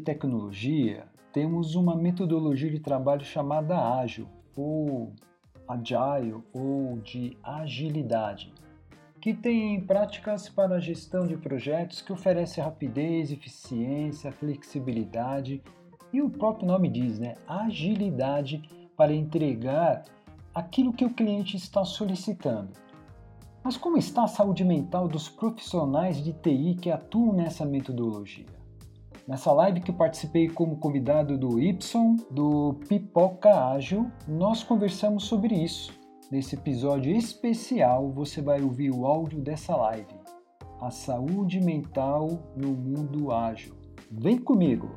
tecnologia, temos uma metodologia de trabalho chamada ágil, ou agile, ou de agilidade, que tem práticas para a gestão de projetos que oferece rapidez, eficiência, flexibilidade e o próprio nome diz, né, agilidade para entregar aquilo que o cliente está solicitando. Mas como está a saúde mental dos profissionais de TI que atuam nessa metodologia? Nessa live que participei como convidado do Y, do Pipoca Ágil, nós conversamos sobre isso. Nesse episódio especial, você vai ouvir o áudio dessa live. A saúde mental no mundo ágil. Vem comigo!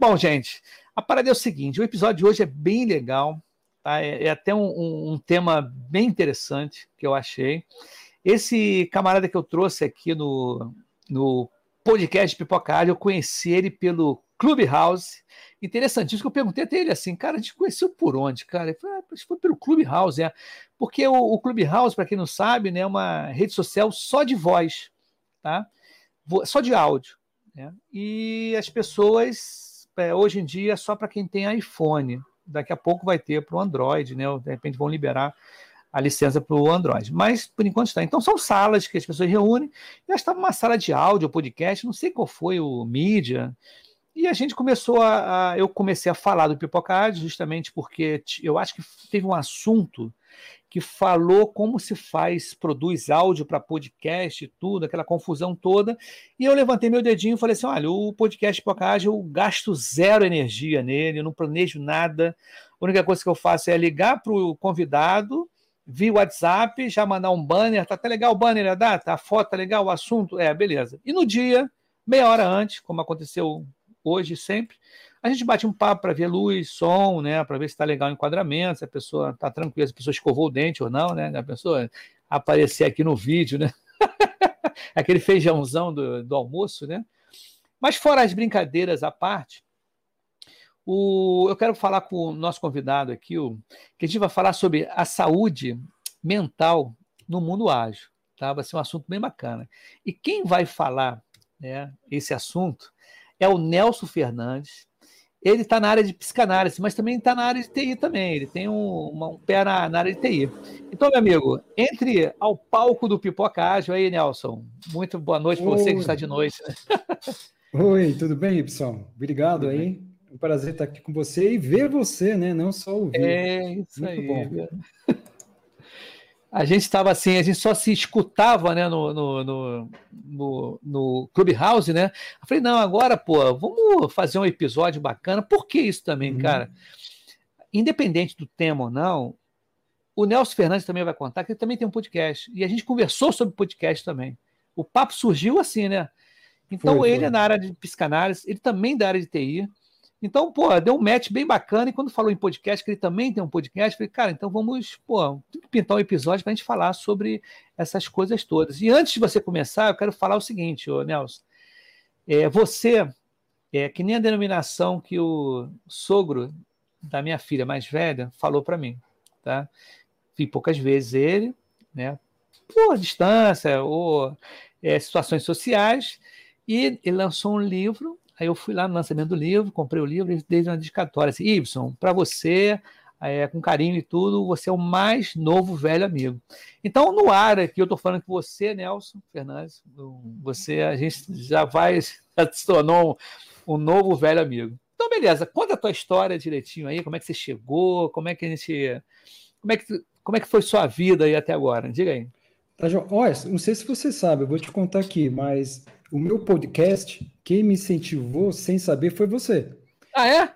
Bom, gente, a parada é o seguinte: o episódio de hoje é bem legal, tá? é, é, até um, um, um, tema bem interessante que eu achei. Esse camarada que eu trouxe aqui no, no podcast Pipocário, eu conheci ele pelo Clubhouse. Interessantíssimo que eu perguntei até ele assim, cara, a gente conheceu por onde, cara? Ele falou, ah, foi pelo Clubhouse, é. Porque o, o Clubhouse, para quem não sabe, né, é uma rede social só de voz, tá? Só de áudio. Né? E as pessoas é, hoje em dia é só para quem tem iPhone. Daqui a pouco vai ter para o Android, né? De repente vão liberar a licença para o Android. Mas por enquanto está. Então são salas que as pessoas reúnem. Eu estava uma sala de áudio, podcast, não sei qual foi o mídia. E a gente começou a, a eu comecei a falar do Pipocard justamente porque eu acho que teve um assunto que falou como se faz, produz áudio para podcast e tudo, aquela confusão toda. E eu levantei meu dedinho e falei assim: olha, o podcast Podcast, eu gasto zero energia nele, eu não planejo nada. A única coisa que eu faço é ligar para o convidado via WhatsApp, já mandar um banner, tá até legal o banner, a data, a foto tá legal, o assunto, é, beleza. E no dia, meia hora antes, como aconteceu hoje sempre, a gente bate um papo para ver luz, som, né? Para ver se está legal o enquadramento, se a pessoa está tranquila, se a pessoa escovou o dente ou não, né? A pessoa aparecer aqui no vídeo, né? Aquele feijãozão do, do almoço, né? Mas fora as brincadeiras à parte, o, eu quero falar com o nosso convidado aqui, o, que a gente vai falar sobre a saúde mental no mundo ágil. Tá? Vai ser um assunto bem bacana. E quem vai falar né, esse assunto é o Nelson Fernandes, ele está na área de psicanálise, mas também está na área de TI também. Ele tem um, uma, um pé na, na, área de TI. Então, meu amigo, entre ao palco do Pipoca Ágil aí, Nelson. Muito boa noite para você que está de noite. Né? Oi, tudo bem, Y? Obrigado tudo aí. Bem. É um prazer estar aqui com você e ver você, né? Não só ouvir. É, isso Muito aí. Bom a gente estava assim, a gente só se escutava né, no, no, no, no, no Clubhouse, né? Eu falei, não, agora, pô, vamos fazer um episódio bacana. Por que isso também, uhum. cara? Independente do tema ou não, o Nelson Fernandes também vai contar que ele também tem um podcast. E a gente conversou sobre podcast também. O papo surgiu assim, né? Então, foi, ele foi. é na área de psicanálise, ele também é da área de TI. Então, pô, deu um match bem bacana. E quando falou em podcast, que ele também tem um podcast, falei, cara, então vamos, pô, tem que pintar um episódio para a gente falar sobre essas coisas todas. E antes de você começar, eu quero falar o seguinte, ô Nelson. É, você, é que nem a denominação que o sogro da minha filha mais velha falou para mim, tá? Vi poucas vezes ele, né? Por distância ou é, situações sociais, e ele lançou um livro Aí eu fui lá no lançamento do livro, comprei o livro e dei uma dedicatória. Assim, para você, é, com carinho e tudo, você é o mais novo velho amigo. Então, no ar aqui, eu estou falando que você, Nelson Fernandes, você, a gente já vai, já se tornou um, um novo velho amigo. Então, beleza, conta a tua história direitinho aí, como é que você chegou, como é que a gente como é que, como é que foi sua vida aí até agora? Diga aí. Tá, Olha, não sei se você sabe, eu vou te contar aqui, mas o meu podcast, quem me incentivou sem saber foi você. Ah, é?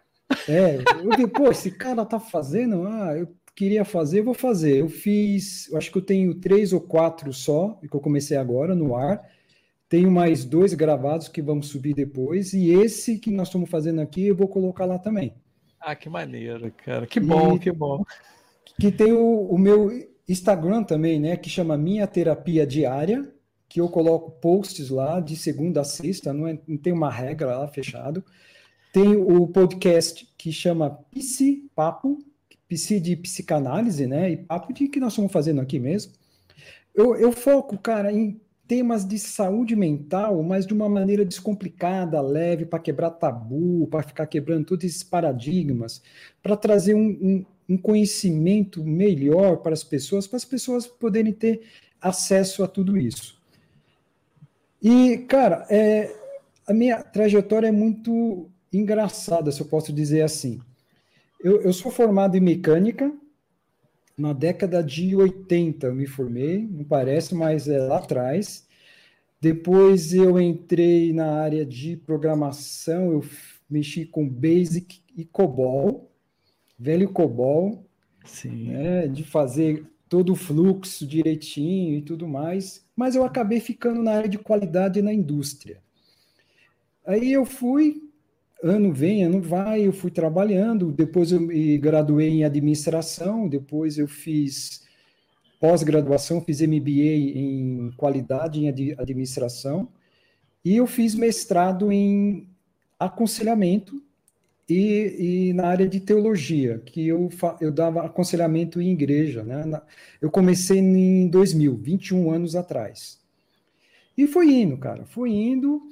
É, eu vi, pô, esse cara tá fazendo, ah, eu queria fazer, vou fazer. Eu fiz, eu acho que eu tenho três ou quatro só, que eu comecei agora no ar. Tenho mais dois gravados que vamos subir depois, e esse que nós estamos fazendo aqui eu vou colocar lá também. Ah, que maneiro, cara. Que bom, e, que bom. Que tem o, o meu Instagram também, né? Que chama Minha Terapia Diária, que eu coloco posts lá de segunda a sexta, não, é, não tem uma regra lá fechado. Tem o podcast que chama Psi Papo, Psi de psicanálise, né? E papo de que nós estamos fazendo aqui mesmo. Eu, eu foco, cara, em temas de saúde mental, mas de uma maneira descomplicada, leve, para quebrar tabu, para ficar quebrando todos esses paradigmas, para trazer um, um, um, conhecimento melhor para as pessoas, para as pessoas poderem ter acesso a tudo isso. E, cara, é, a minha trajetória é muito engraçada, se eu posso dizer assim. Eu, eu sou formado em mecânica, na década de 80 eu me formei, não parece, mas é lá atrás. Depois eu entrei na área de programação, eu mexi com Basic e COBOL, velho COBOL, Sim. Né, de fazer todo o fluxo direitinho e tudo mais, mas eu acabei ficando na área de qualidade na indústria. Aí eu fui, ano vem, ano vai, eu fui trabalhando, depois eu me graduei em administração, depois eu fiz pós-graduação, fiz MBA em qualidade em administração, e eu fiz mestrado em aconselhamento e, e na área de teologia, que eu, eu dava aconselhamento em igreja. Né? Eu comecei em 2000, 21 anos atrás. E foi indo, cara, foi indo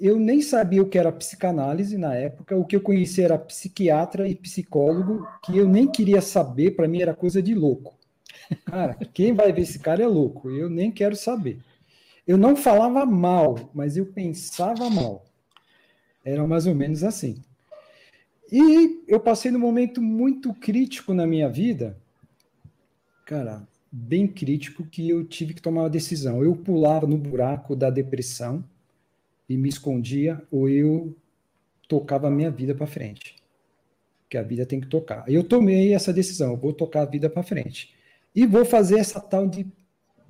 eu nem sabia o que era psicanálise na época, o que eu conhecia era psiquiatra e psicólogo, que eu nem queria saber, para mim era coisa de louco. Cara, quem vai ver esse cara é louco, eu nem quero saber. Eu não falava mal, mas eu pensava mal. Era mais ou menos assim. E eu passei num momento muito crítico na minha vida, cara, bem crítico, que eu tive que tomar uma decisão. Eu pulava no buraco da depressão, e me escondia, ou eu tocava a minha vida para frente. Que a vida tem que tocar. Eu tomei essa decisão, vou tocar a vida para frente. E vou fazer essa tal de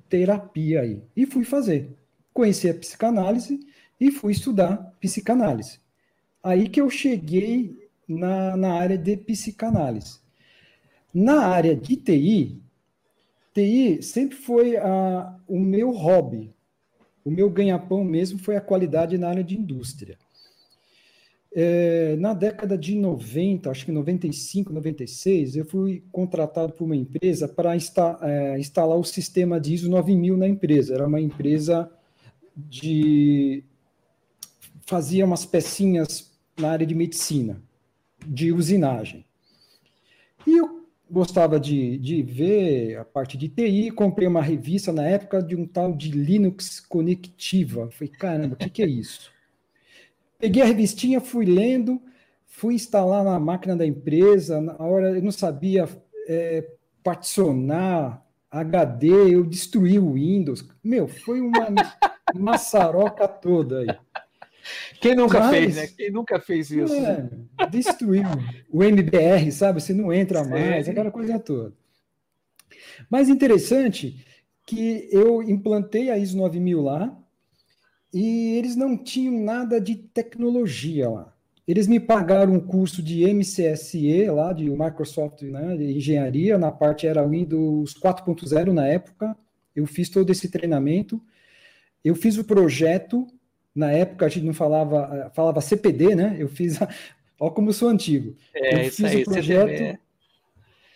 terapia aí. E fui fazer. Conheci a psicanálise e fui estudar psicanálise. Aí que eu cheguei na, na área de psicanálise. Na área de TI, TI sempre foi a, o meu hobby, o meu ganha-pão mesmo foi a qualidade na área de indústria. É, na década de 90, acho que 95, 96, eu fui contratado por uma empresa para insta, é, instalar o sistema de ISO 9000 na empresa. Era uma empresa de. fazia umas pecinhas na área de medicina, de usinagem. E eu gostava de, de ver a parte de TI, comprei uma revista na época de um tal de Linux Conectiva. Falei, caramba, o que, que é isso? Peguei a revistinha, fui lendo, fui instalar na máquina da empresa, na hora eu não sabia é, particionar HD, eu destruí o Windows. Meu, foi uma maçaroca toda aí. Quem nunca Mas, fez, né? Quem nunca fez isso? É, destruiu o MBR, sabe? Você não entra mais, Sim. aquela coisa toda. Mas interessante que eu implantei a ISO 9000 lá e eles não tinham nada de tecnologia lá. Eles me pagaram um curso de MCSE lá, de Microsoft, né, de engenharia, na parte era Windows 4.0 na época. Eu fiz todo esse treinamento. Eu fiz o projeto na época a gente não falava, falava CPD, né? Eu fiz, a, ó como eu sou antigo. É, eu fiz aí, o projeto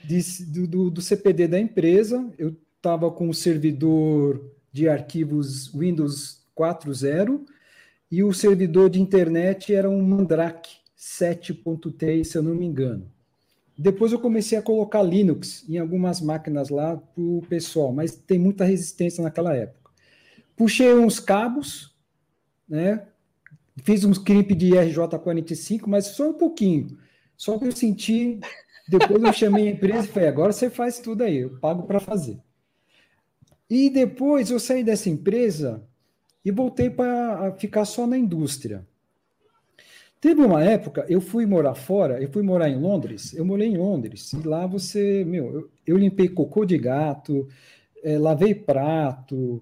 de, do, do, CPD da empresa, eu estava com o servidor de arquivos Windows 4.0 e o servidor de internet era um Mandrake 7.3, se eu não me engano. Depois eu comecei a colocar Linux em algumas máquinas lá para o pessoal, mas tem muita resistência naquela época. Puxei uns cabos, né? Fiz um script de RJ45, mas só um pouquinho. Só para eu sentir Depois eu chamei a empresa e falei, agora você faz tudo aí, eu pago para fazer. E depois eu saí dessa empresa e voltei para ficar só na indústria. Teve uma época, eu fui morar fora, eu fui morar em Londres, eu morei em Londres, e lá você, meu, eu, eu limpei cocô de gato, é, lavei prato,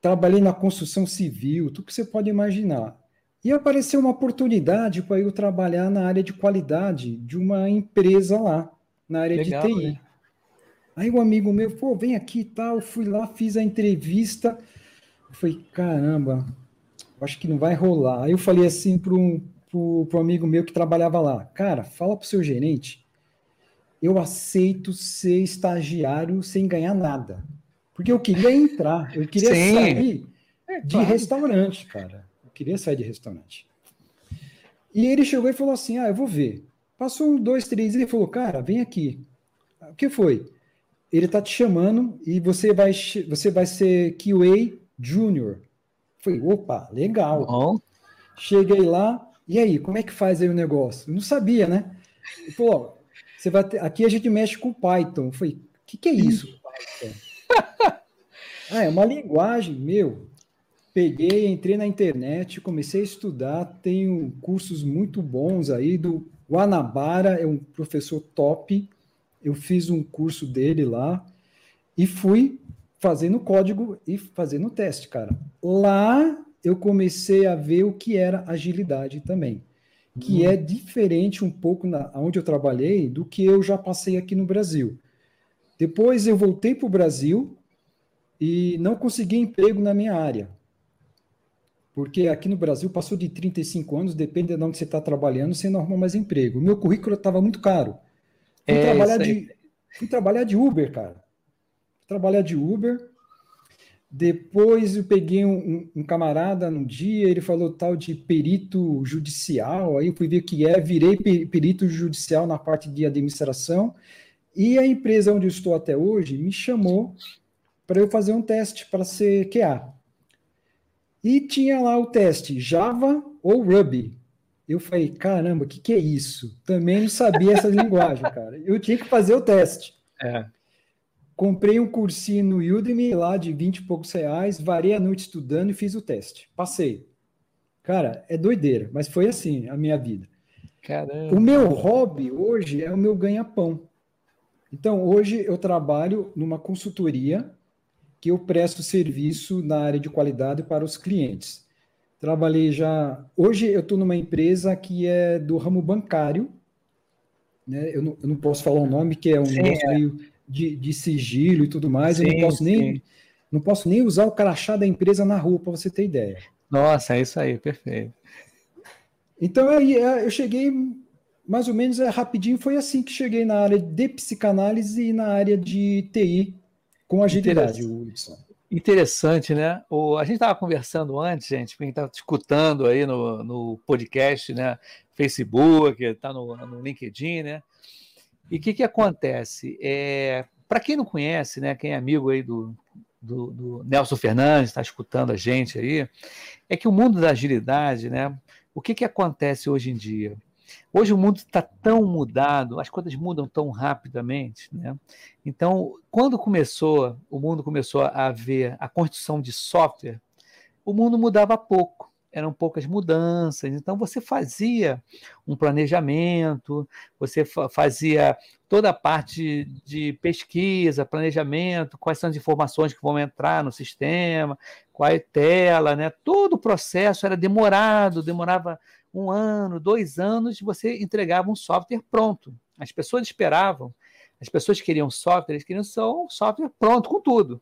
trabalhei na construção civil, tudo que você pode imaginar. E apareceu uma oportunidade para eu trabalhar na área de qualidade de uma empresa lá, na área Legal, de TI. Né? Aí um amigo meu, pô, vem aqui e tal, fui lá, fiz a entrevista, falei, caramba, acho que não vai rolar. Aí eu falei assim para um, pro, pro amigo meu que trabalhava lá, cara, fala pro seu gerente, eu aceito ser estagiário sem ganhar nada. Porque eu queria entrar, eu queria Sim. sair é, de claro. restaurante, cara. Eu queria sair de restaurante. E ele chegou e falou assim: Ah, eu vou ver. Passou um, dois, três, e ele falou: Cara, vem aqui. O que foi? Ele tá te chamando e você vai, você vai ser QA Júnior. Falei, opa, legal. Bom. Cheguei lá, e aí, como é que faz aí o negócio? Eu não sabia, né? Ele falou, você vai ter, aqui a gente mexe com Python. Eu falei, o que, que é isso, Python? ah, é uma linguagem, meu. Peguei, entrei na internet, comecei a estudar, tenho cursos muito bons aí do Guanabara, é um professor top. Eu fiz um curso dele lá e fui fazendo código e fazendo teste, cara. Lá eu comecei a ver o que era agilidade também, que uhum. é diferente um pouco na onde eu trabalhei do que eu já passei aqui no Brasil. Depois eu voltei para o Brasil e não consegui emprego na minha área. Porque aqui no Brasil passou de 35 anos, depende de onde você está trabalhando, você não arruma mais emprego. O meu currículo estava muito caro. Fui, é, trabalhar de, fui trabalhar de Uber, cara. Fui trabalhar de Uber. Depois eu peguei um, um, camarada no dia, ele falou tal de perito judicial, aí eu fui ver o que é, virei perito judicial na parte de administração e a empresa onde eu estou até hoje me chamou para eu fazer um teste para ser QA. E tinha lá o teste Java ou Ruby. Eu falei, caramba, o que, que é isso? Também não sabia essa linguagem, cara. Eu tinha que fazer o teste. É. Comprei um cursinho no Udemy lá de 20 e poucos reais, varei a noite estudando e fiz o teste. Passei. Cara, é doideira, mas foi assim a minha vida. Caramba. O meu hobby hoje é o meu ganha-pão. Então, hoje eu trabalho numa consultoria que eu presto serviço na área de qualidade para os clientes. Trabalhei já. Hoje eu estou numa empresa que é do ramo bancário. Né? Eu, não, eu não posso falar o nome, que é um sim, negócio é. meio de, de, sigilo e tudo mais. Sim, eu não posso nem. Não posso nem usar o crachá da empresa na rua, para você ter ideia. Nossa, é isso aí, perfeito. Então aí eu cheguei mais ou menos é, rapidinho foi assim que cheguei na área de psicanálise e na área de TI com agilidade, Interessante, Interessante, né? O, a gente estava conversando antes, gente, quem está escutando aí no, no podcast, né? Facebook, está no, no LinkedIn, né? E o que, que acontece? É, Para quem não conhece, né? Quem é amigo aí do, do, do Nelson Fernandes, está escutando a gente aí, é que o mundo da agilidade, né? O que, que acontece hoje em dia? Hoje o mundo está tão mudado, as coisas mudam tão rapidamente, né? Então, quando começou, o mundo começou a ver a construção de software, o mundo mudava pouco, eram poucas mudanças. Então, você fazia um planejamento, você fazia toda a parte de pesquisa, planejamento, quais são as informações que vão entrar no sistema, qual é a tela, né? Todo o processo era demorado, demorava um ano, dois anos, você entregava um software pronto. As pessoas esperavam, as pessoas queriam software, eles queriam só um software pronto, com tudo.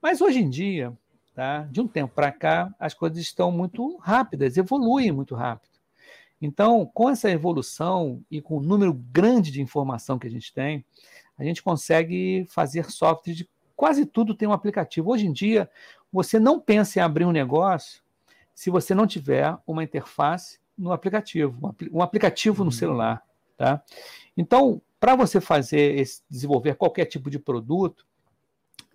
Mas hoje em dia, tá, de um tempo para cá, as coisas estão muito rápidas, evoluem muito rápido. Então, com essa evolução e com o número grande de informação que a gente tem, a gente consegue fazer software de quase tudo tem um aplicativo. Hoje em dia, você não pensa em abrir um negócio se você não tiver uma interface no aplicativo, um aplicativo no uhum. celular, tá? Então, para você fazer esse, desenvolver qualquer tipo de produto,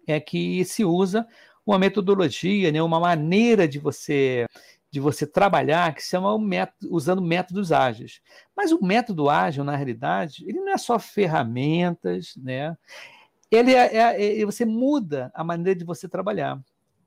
é que se usa uma metodologia, né, uma maneira de você de você trabalhar que se chama método, usando métodos ágeis. Mas o método ágil, na realidade, ele não é só ferramentas, né? Ele é, é, é você muda a maneira de você trabalhar.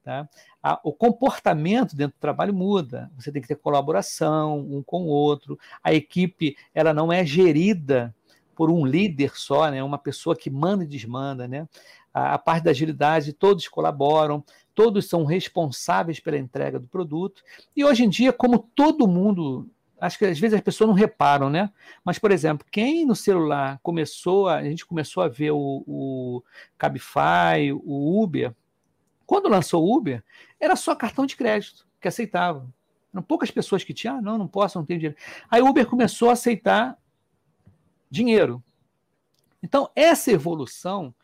Tá? A, o comportamento dentro do trabalho muda. Você tem que ter colaboração um com o outro. A equipe ela não é gerida por um líder só, né? uma pessoa que manda e desmanda. Né? A, a parte da agilidade, todos colaboram, todos são responsáveis pela entrega do produto. E hoje em dia, como todo mundo acho que às vezes as pessoas não reparam, né? Mas, por exemplo, quem no celular começou, a, a gente começou a ver o, o Cabify, o Uber, quando lançou o Uber, era só cartão de crédito que aceitava. Eram poucas pessoas que tinham, ah, não, não posso, não tenho dinheiro. Aí o Uber começou a aceitar dinheiro. Então, essa evolução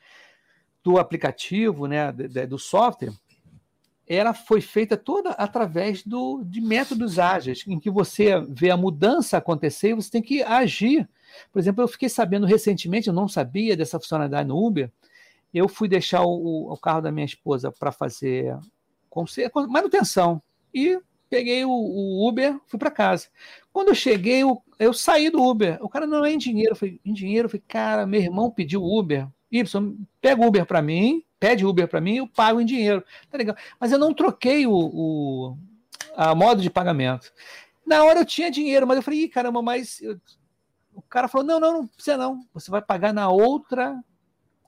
do aplicativo, né, do software, ela foi feita toda através do, de métodos ágeis, em que você vê a mudança acontecer e você tem que agir. Por exemplo, eu fiquei sabendo recentemente, eu não sabia dessa funcionalidade no Uber, eu fui deixar o, o carro da minha esposa para fazer manutenção e peguei o, o Uber, fui para casa. Quando eu cheguei, eu, eu, saí do Uber. O cara não é em dinheiro, falei, em dinheiro, falei, cara, meu irmão pediu Uber. Y, pega Uber para mim, pede Uber para mim, eu pago em dinheiro. Tá legal. Mas eu não troquei o, o a modo de pagamento. Na hora eu tinha dinheiro, mas eu falei, caramba, mas eu... o cara falou: não, não, não precisa não. Você vai pagar na outra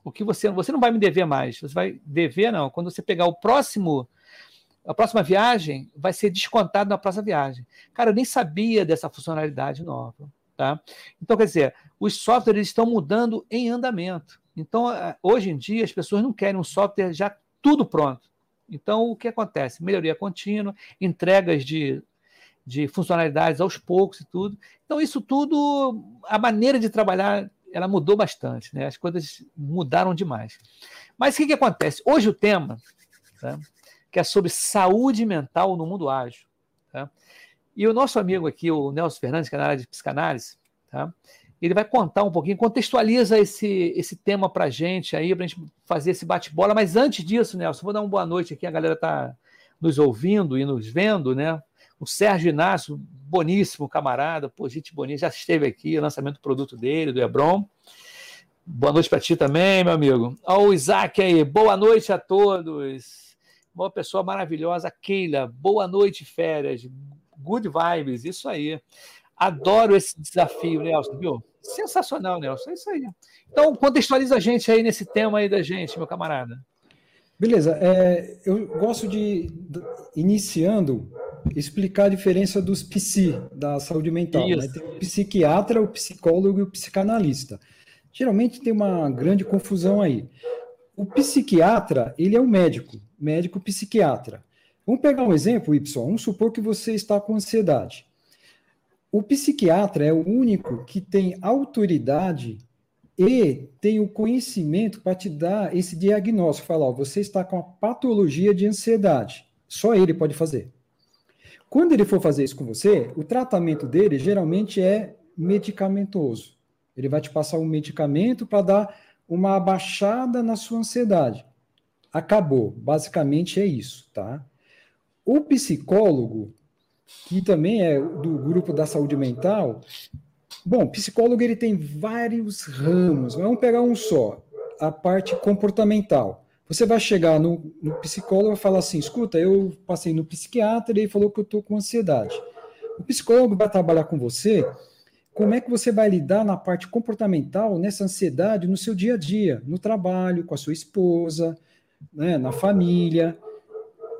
o que você você não vai me dever mais. Você vai dever não. Quando você pegar o próximo a próxima viagem vai ser descontado na próxima viagem. Cara, eu nem sabia dessa funcionalidade nova, tá? Então, quer dizer, os softwares estão mudando em andamento. Então, hoje em dia, as pessoas não querem um software já tudo pronto. Então, o que acontece? Melhoria contínua, entregas de, de funcionalidades aos poucos e tudo. Então, isso tudo, a maneira de trabalhar ela mudou bastante, né? As coisas mudaram demais. Mas o que, que acontece? Hoje o tema, tá? que é sobre saúde mental no mundo ágil. Tá? E o nosso amigo aqui, o Nelson Fernandes, que é na área de psicanálise, tá? ele vai contar um pouquinho, contextualiza esse, esse tema para a gente aí, para a gente fazer esse bate-bola. Mas antes disso, Nelson, vou dar uma boa noite aqui, a galera está nos ouvindo e nos vendo, né? O Sérgio Inácio, boníssimo camarada, pô, gente bonita, já esteve aqui, lançamento do produto dele, do Hebron. Boa noite para ti também, meu amigo. Ó, o Isaac aí, boa noite a todos. Uma pessoa maravilhosa, Keila, boa noite, férias. Good vibes, isso aí. Adoro esse desafio, Nelson, viu? Sensacional, Nelson, é isso aí. Então, contextualiza a gente aí nesse tema aí da gente, meu camarada. Beleza, é, eu gosto de, iniciando, explicar a diferença dos psi, da saúde mental. Né? Tem o psiquiatra, o psicólogo e o psicanalista. Geralmente tem uma grande confusão aí. O psiquiatra, ele é o médico, médico psiquiatra. Vamos pegar um exemplo, Y. Vamos supor que você está com ansiedade. O psiquiatra é o único que tem autoridade e tem o conhecimento para te dar esse diagnóstico, falar, ó, você está com a patologia de ansiedade. Só ele pode fazer. Quando ele for fazer isso com você, o tratamento dele geralmente é medicamentoso. Ele vai te passar um medicamento para dar uma abaixada na sua ansiedade. Acabou. Basicamente é isso, tá? O psicólogo, que também é do grupo da saúde mental, Bom, psicólogo ele tem vários ramos. Vamos pegar um só, a parte comportamental. Você vai chegar no, no psicólogo e falar assim: escuta, eu passei no psiquiatra e ele falou que eu estou com ansiedade. O psicólogo vai trabalhar com você. Como é que você vai lidar na parte comportamental, nessa ansiedade, no seu dia a dia, no trabalho, com a sua esposa, né, na família?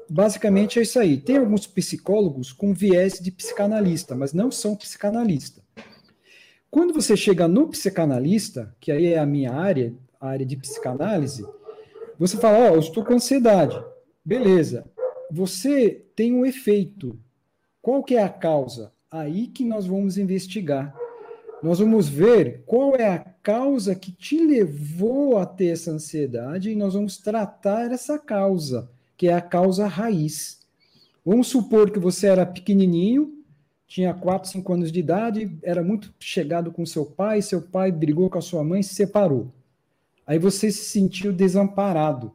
Basicamente é isso aí. Tem alguns psicólogos com viés de psicanalista, mas não são psicanalistas. Quando você chega no psicanalista, que aí é a minha área, a área de psicanálise, você fala, ó, oh, eu estou com ansiedade. Beleza. Você tem um efeito. Qual que é a causa? Aí que nós vamos investigar. Nós vamos ver qual é a causa que te levou a ter essa ansiedade e nós vamos tratar essa causa, que é a causa raiz. Vamos supor que você era pequenininho, tinha 4, 5 anos de idade, era muito chegado com seu pai, seu pai brigou com a sua mãe se separou. Aí você se sentiu desamparado.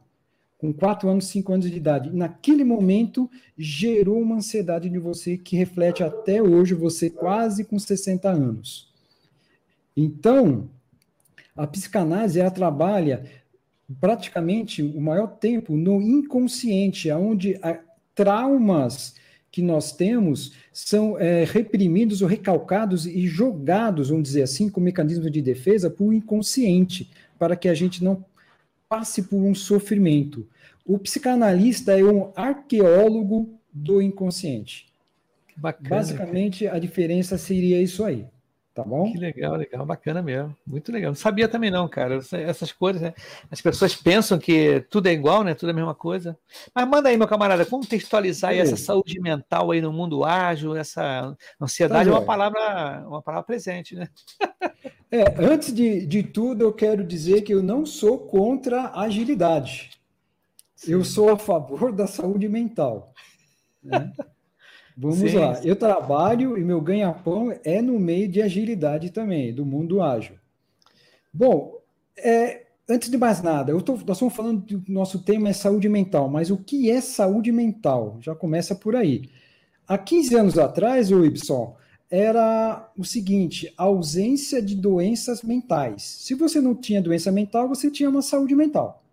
com 4 anos, 5 anos de idade. Naquele momento, gerou uma ansiedade em você que reflete até hoje, você quase com 60 anos. Então, a psicanálise, ela trabalha praticamente o maior tempo no inconsciente, onde traumas que nós temos são é, reprimidos ou recalcados e jogados, vamos dizer assim, com mecanismo de defesa para o inconsciente, para que a gente não passe por um sofrimento. O psicanalista é um arqueólogo do inconsciente. Bacana, Basicamente, cara. a diferença seria isso aí. Tá bom? Que legal, legal, bacana mesmo. Muito legal. Não sabia também não, cara. Essas coisas, né? As pessoas pensam que tudo é igual, né? Tudo é a mesma coisa. Mas manda aí, meu camarada, contextualizar aí essa saúde mental aí no mundo ágil, essa ansiedade tá é uma palavra, uma palavra presente, né? É, antes de, de tudo, eu quero dizer que eu não sou contra a agilidade. Sim. Eu sou a favor da saúde mental. Né? Vamos sim, lá. Eu trabalho e meu ganha-pão é no meio de agilidade também, do mundo ágil. Bom, é, antes de mais nada, eu tô, nós estamos falando do nosso tema é saúde mental, mas o que é saúde mental? Já começa por aí. Há 15 anos atrás, o Ibson, era o seguinte: ausência de doenças mentais. Se você não tinha doença mental, você tinha uma saúde mental.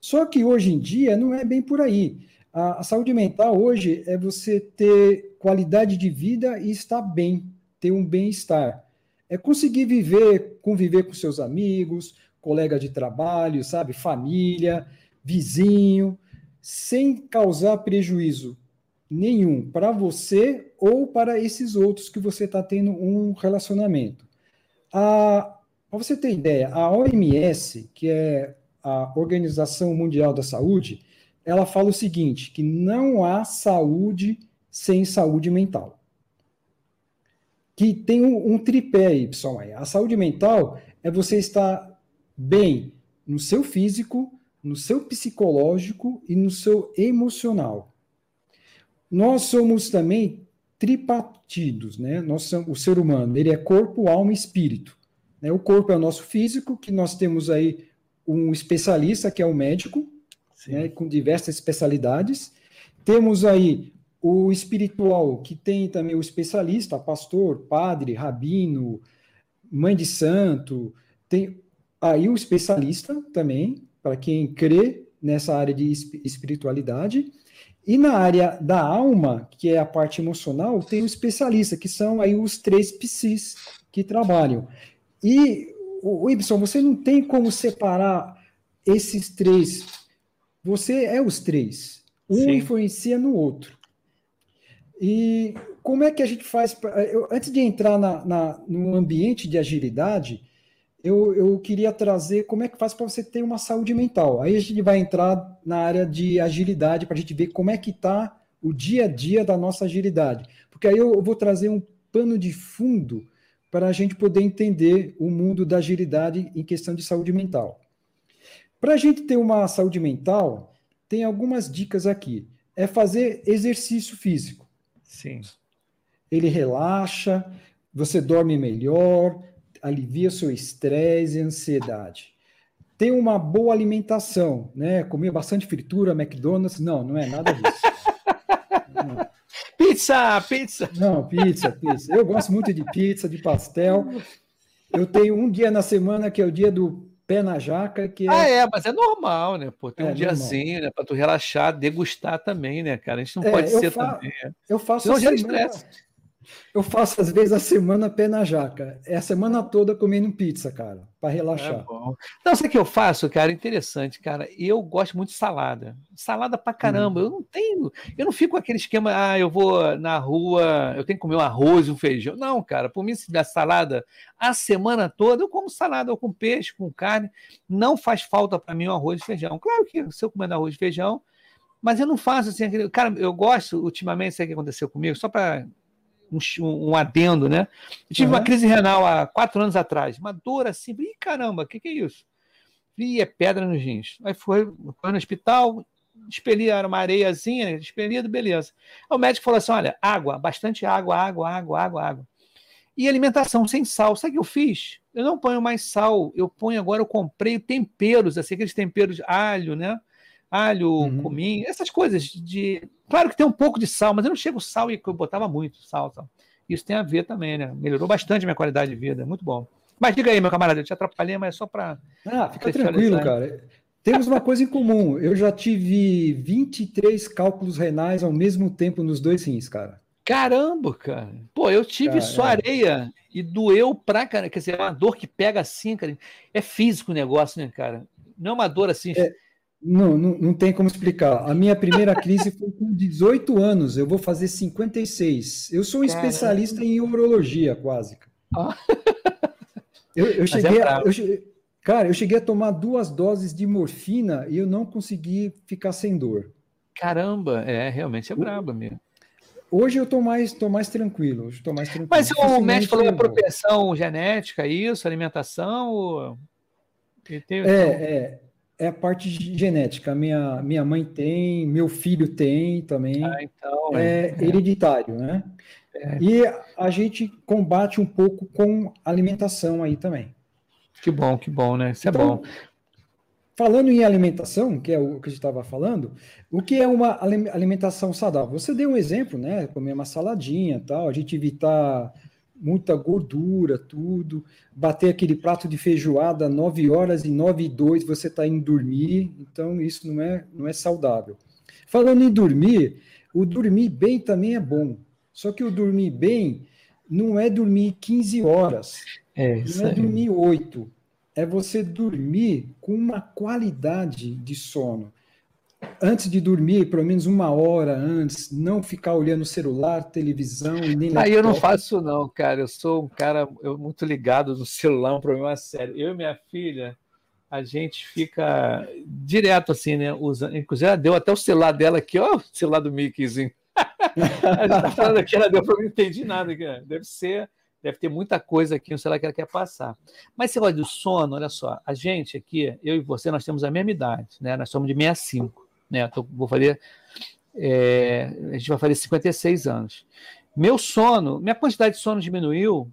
Só que hoje em dia não é bem por aí. A, a, saúde mental hoje é você ter qualidade de vida e estar bem, ter um bem-estar. É conseguir viver, conviver com seus amigos, colega de trabalho, sabe, família, vizinho, sem causar prejuízo nenhum para você ou para esses outros que você está tendo um relacionamento. Para você ter ideia, a OMS, que é a Organização Mundial da Saúde, ela fala o seguinte: que não há saúde sem saúde mental. Que tem um, um tripé aí, pessoal. A saúde mental é você estar bem no seu físico, no seu psicológico e no seu emocional. Nós somos também tripartidos, né? Nós somos, o ser humano, ele é corpo, alma e espírito. Né? O corpo é o nosso físico, que nós temos aí um especialista, que é o médico, né, com diversas especialidades. Temos aí o espiritual, que tem também o especialista, pastor, padre, rabino, mãe de santo. Tem aí o especialista também, para quem crê nessa área de espiritualidade. E na área da alma, que é a parte emocional, tem o especialista, que são aí os três psis que trabalham. E, o Ibson, você não tem como separar esses três você é os três. Um Sim. influencia no outro. E como é que a gente faz? Pra, eu, antes de entrar na, na, no ambiente de agilidade, eu, eu queria trazer como é que faz para você ter uma saúde mental. Aí a gente vai entrar na área de agilidade para a gente ver como é que está o dia a dia da nossa agilidade. Porque aí eu vou trazer um pano de fundo para a gente poder entender o mundo da agilidade em questão de saúde mental. Para a gente ter uma saúde mental, tem algumas dicas aqui. É fazer exercício físico. Sim. Ele relaxa, você dorme melhor, alivia seu estresse e ansiedade. Tem uma boa alimentação, né? Comer bastante fritura, McDonald's. Não, não é nada disso. Pizza, pizza. Não, pizza, pizza. Eu gosto muito de pizza, de pastel. Eu tenho um dia na semana que é o dia do pé na jaca, que é... Ah, é, mas é normal, né? Pô, tem é, um diazinho, né? Para tu relaxar, degustar também, né, cara? A gente não é, pode ser fa... também. É. Eu faço Senão semana... estresse. Eu faço, às vezes, a semana pé na jaca. É a semana toda comendo pizza, cara, para relaxar. É bom. Não, sei o que eu faço, cara? Interessante, cara. Eu gosto muito de salada. Salada pra caramba. Hum. Eu não tenho. Eu não fico com aquele esquema, ah, eu vou na rua, eu tenho que comer um arroz, um feijão. Não, cara. Por mim, se der salada a semana toda, eu como salada, ou com peixe, com carne. Não faz falta para mim um arroz e feijão. Claro que se eu comer arroz e feijão, mas eu não faço assim. Cara, eu gosto, ultimamente, sabe o que aconteceu comigo? Só para um, um adendo, né? Eu tive uhum. uma crise renal há quatro anos atrás, uma dor assim, ih, caramba, o que, que é isso? E é pedra nos rins. Aí foi, foi no hospital, expeliram uma areiazinha, expelido, beleza. Aí o médico falou assim: olha, água, bastante água, água, água, água, água. E alimentação sem sal. Sabe o que eu fiz? Eu não ponho mais sal, eu ponho agora, eu comprei temperos, assim, aqueles temperos de alho, né? Alho, uhum. cominho, essas coisas de. Claro que tem um pouco de sal, mas eu não chego sal e eu botava muito sal, sal. Isso tem a ver também, né? Melhorou bastante a minha qualidade de vida, muito bom. Mas diga aí, meu camarada, eu te atrapalhei, mas é só para. Ah, fica tranquilo, cara. Temos uma coisa em comum. Eu já tive 23 cálculos renais ao mesmo tempo nos dois rins, cara. Caramba, cara. Pô, eu tive só é. areia e doeu pra cara. Quer dizer, é uma dor que pega assim, cara. É físico o negócio, né, cara? Não é uma dor assim. É, não, não, não tem como explicar. A minha primeira crise foi com 18 anos. Eu vou fazer 56. Eu sou um Caramba. especialista em urologia, quase. Ah. Eu, eu é cheguei, é a, eu, Cara, eu cheguei a tomar duas doses de morfina e eu não consegui ficar sem dor. Caramba, é, realmente é brabo mesmo. Hoje eu tô mais, tô mais tranquilo. Hoje tô mais tranquilo. Mas o médico falou a propensão genética, isso, alimentação? Ou... Tem, é, é, é a parte genética. Minha, minha mãe tem, meu filho tem também. Ah, então, é, é hereditário, né? É. E a gente combate um pouco com alimentação aí também. Que bom, que bom, né? Isso é então, é bom. Falando em alimentação, que é o que a gente estava falando, o que é uma alimentação saudável? Você deu um exemplo, né? Comer uma saladinha tal, a gente evitar muita gordura, tudo, bater aquele prato de feijoada 9 horas e 9 e 2 você está indo dormir, então isso não é, não é saudável. Falando em dormir, o dormir bem também é bom, só que o dormir bem não é dormir 15 horas. É, não é dormir oito, é você dormir com uma qualidade de sono. Antes de dormir, pelo menos uma hora antes, não ficar olhando celular, televisão nem Aí eu não faço não, cara. Eu sou um cara eu, muito ligado no celular, um problema sério. Eu e minha filha, a gente fica direto assim, né? Usando, inclusive, ela deu até o celular dela aqui, ó, o celular do Mickeyzinho. a gente tá falando aqui, ela deu para eu não entendi nada, cara. Deve ser deve ter muita coisa aqui, não sei lá que ela quer passar. Mas você gosta do sono, olha só, a gente aqui, eu e você, nós temos a mesma idade, né? Nós somos de 65, né? Tô, vou fazer, é, a gente vai fazer 56 anos. Meu sono, minha quantidade de sono diminuiu,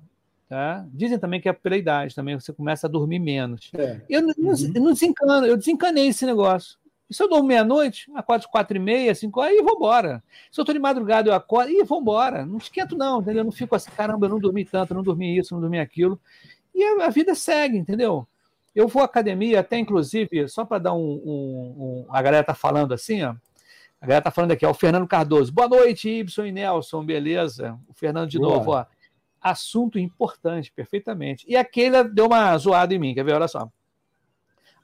tá? Dizem também que é pela idade, também você começa a dormir menos. É. Eu não, uhum. não desencano, eu desencanei esse negócio. E se eu dou meia-noite, acordo quatro e meia, cinco horas, e vou embora. Se eu estou de madrugada, eu acordo, e vou embora. Não esquento, não, entendeu? Eu não fico assim, caramba, eu não dormi tanto, não dormi isso, não dormi aquilo. E a, a vida segue, entendeu? Eu vou à academia, até inclusive, só para dar um, um, um, A galera tá falando assim, ó. A galera tá falando aqui, ó, o Fernando Cardoso. Boa noite, Ibson e Nelson, beleza? O Fernando de Boa. novo, ó. Assunto importante, perfeitamente. E aquele deu uma zoada em mim, quer ver? Olha só.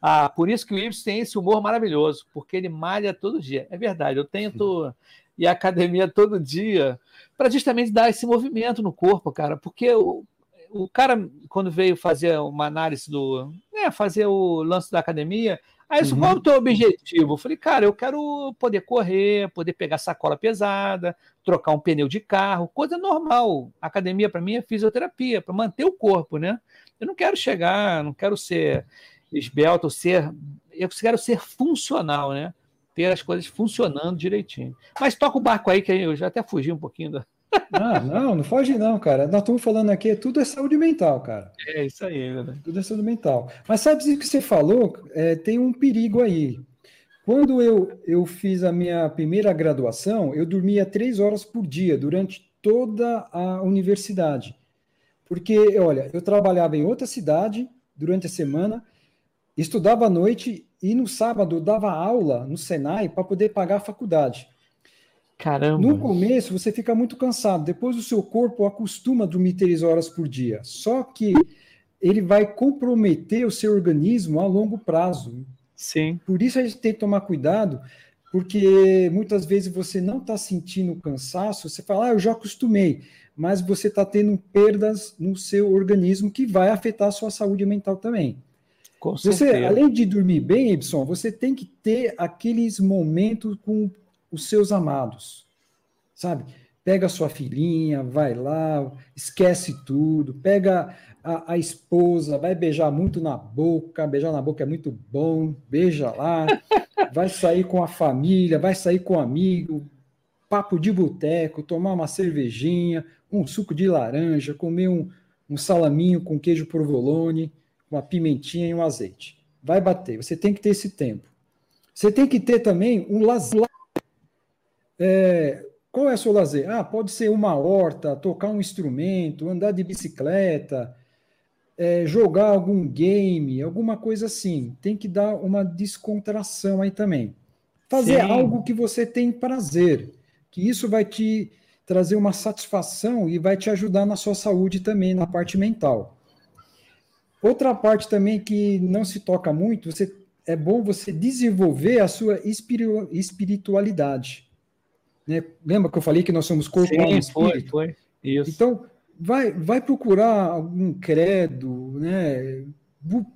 Ah, por isso que o Ibsen tem esse humor maravilhoso, porque ele malha todo dia. É verdade, eu tento ir à academia todo dia para justamente dar esse movimento no corpo, cara, porque o, o cara, quando veio fazer uma análise do. Né, fazer o lance da academia, aí isso, uhum. qual é o teu objetivo? Eu falei, cara, eu quero poder correr, poder pegar sacola pesada, trocar um pneu de carro, coisa normal. academia, para mim, é fisioterapia, para manter o corpo, né? Eu não quero chegar, não quero ser esbelto, ser. Eu quero ser funcional, né? Ter as coisas funcionando direitinho. Mas toca o barco aí, que eu já até fugi um pouquinho da. Ah, não, não foge não, cara. Nós estamos falando aqui, tudo é saúde mental, cara. É isso aí, né? Tudo é saúde mental. Mas sabe o que você falou? É, tem um perigo aí. Quando eu, eu fiz a minha primeira graduação, eu dormia três horas por dia durante toda a universidade. Porque, olha, eu trabalhava em outra cidade durante a semana, estudava à noite e no sábado dava aula no Senai para poder pagar a faculdade. Caramba. No começo você fica muito cansado, depois o seu corpo acostuma a dormir três horas por dia. Só que ele vai comprometer o seu organismo a longo prazo. Sim. Por isso a gente tem que tomar cuidado, porque muitas vezes você não está sentindo cansaço, você fala, ah, eu já acostumei, mas você está tendo perdas no seu organismo que vai afetar a sua saúde mental também. Com você, além de dormir bem, Ibson, você tem que ter aqueles momentos com os seus amados, sabe? Pega a sua filhinha, vai lá, esquece tudo, pega a, a, esposa, vai beijar muito na boca, beijar na boca é muito bom, beija lá, vai sair com a família, vai sair com um amigo, papo de boteco, tomar uma cervejinha, um suco de laranja, comer um, um salaminho com queijo provolone, uma pimentinha e um azeite. Vai bater, você tem que ter esse tempo. Você tem que ter também um lazer. É, qual é o seu lazer? Ah, pode ser uma horta, tocar um instrumento, andar de bicicleta, é, jogar algum game, alguma coisa assim. Tem que dar uma descontração aí também. Fazer Sim. algo que você tem prazer, que isso vai te trazer uma satisfação e vai te ajudar na sua saúde também, na parte mental. Outra parte também que não se toca muito, você, é bom você desenvolver a sua espiritualidade. Né? Lembra que eu falei que nós somos corpo, alma e espírito? Foi, foi. Isso. Então, vai, vai procurar algum credo, né?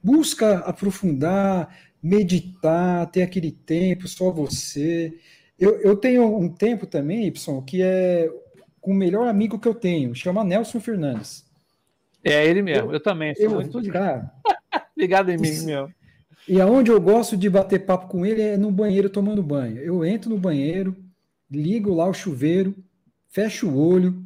busca aprofundar, meditar, ter aquele tempo só você. Eu, eu tenho um tempo também, Y, que é com o melhor amigo que eu tenho, chama Nelson Fernandes. É ele mesmo, eu, eu também. Sou eu, muito cara, ligado em mim mesmo. E aonde eu gosto de bater papo com ele é no banheiro tomando banho. Eu entro no banheiro, ligo lá o chuveiro, fecho o olho,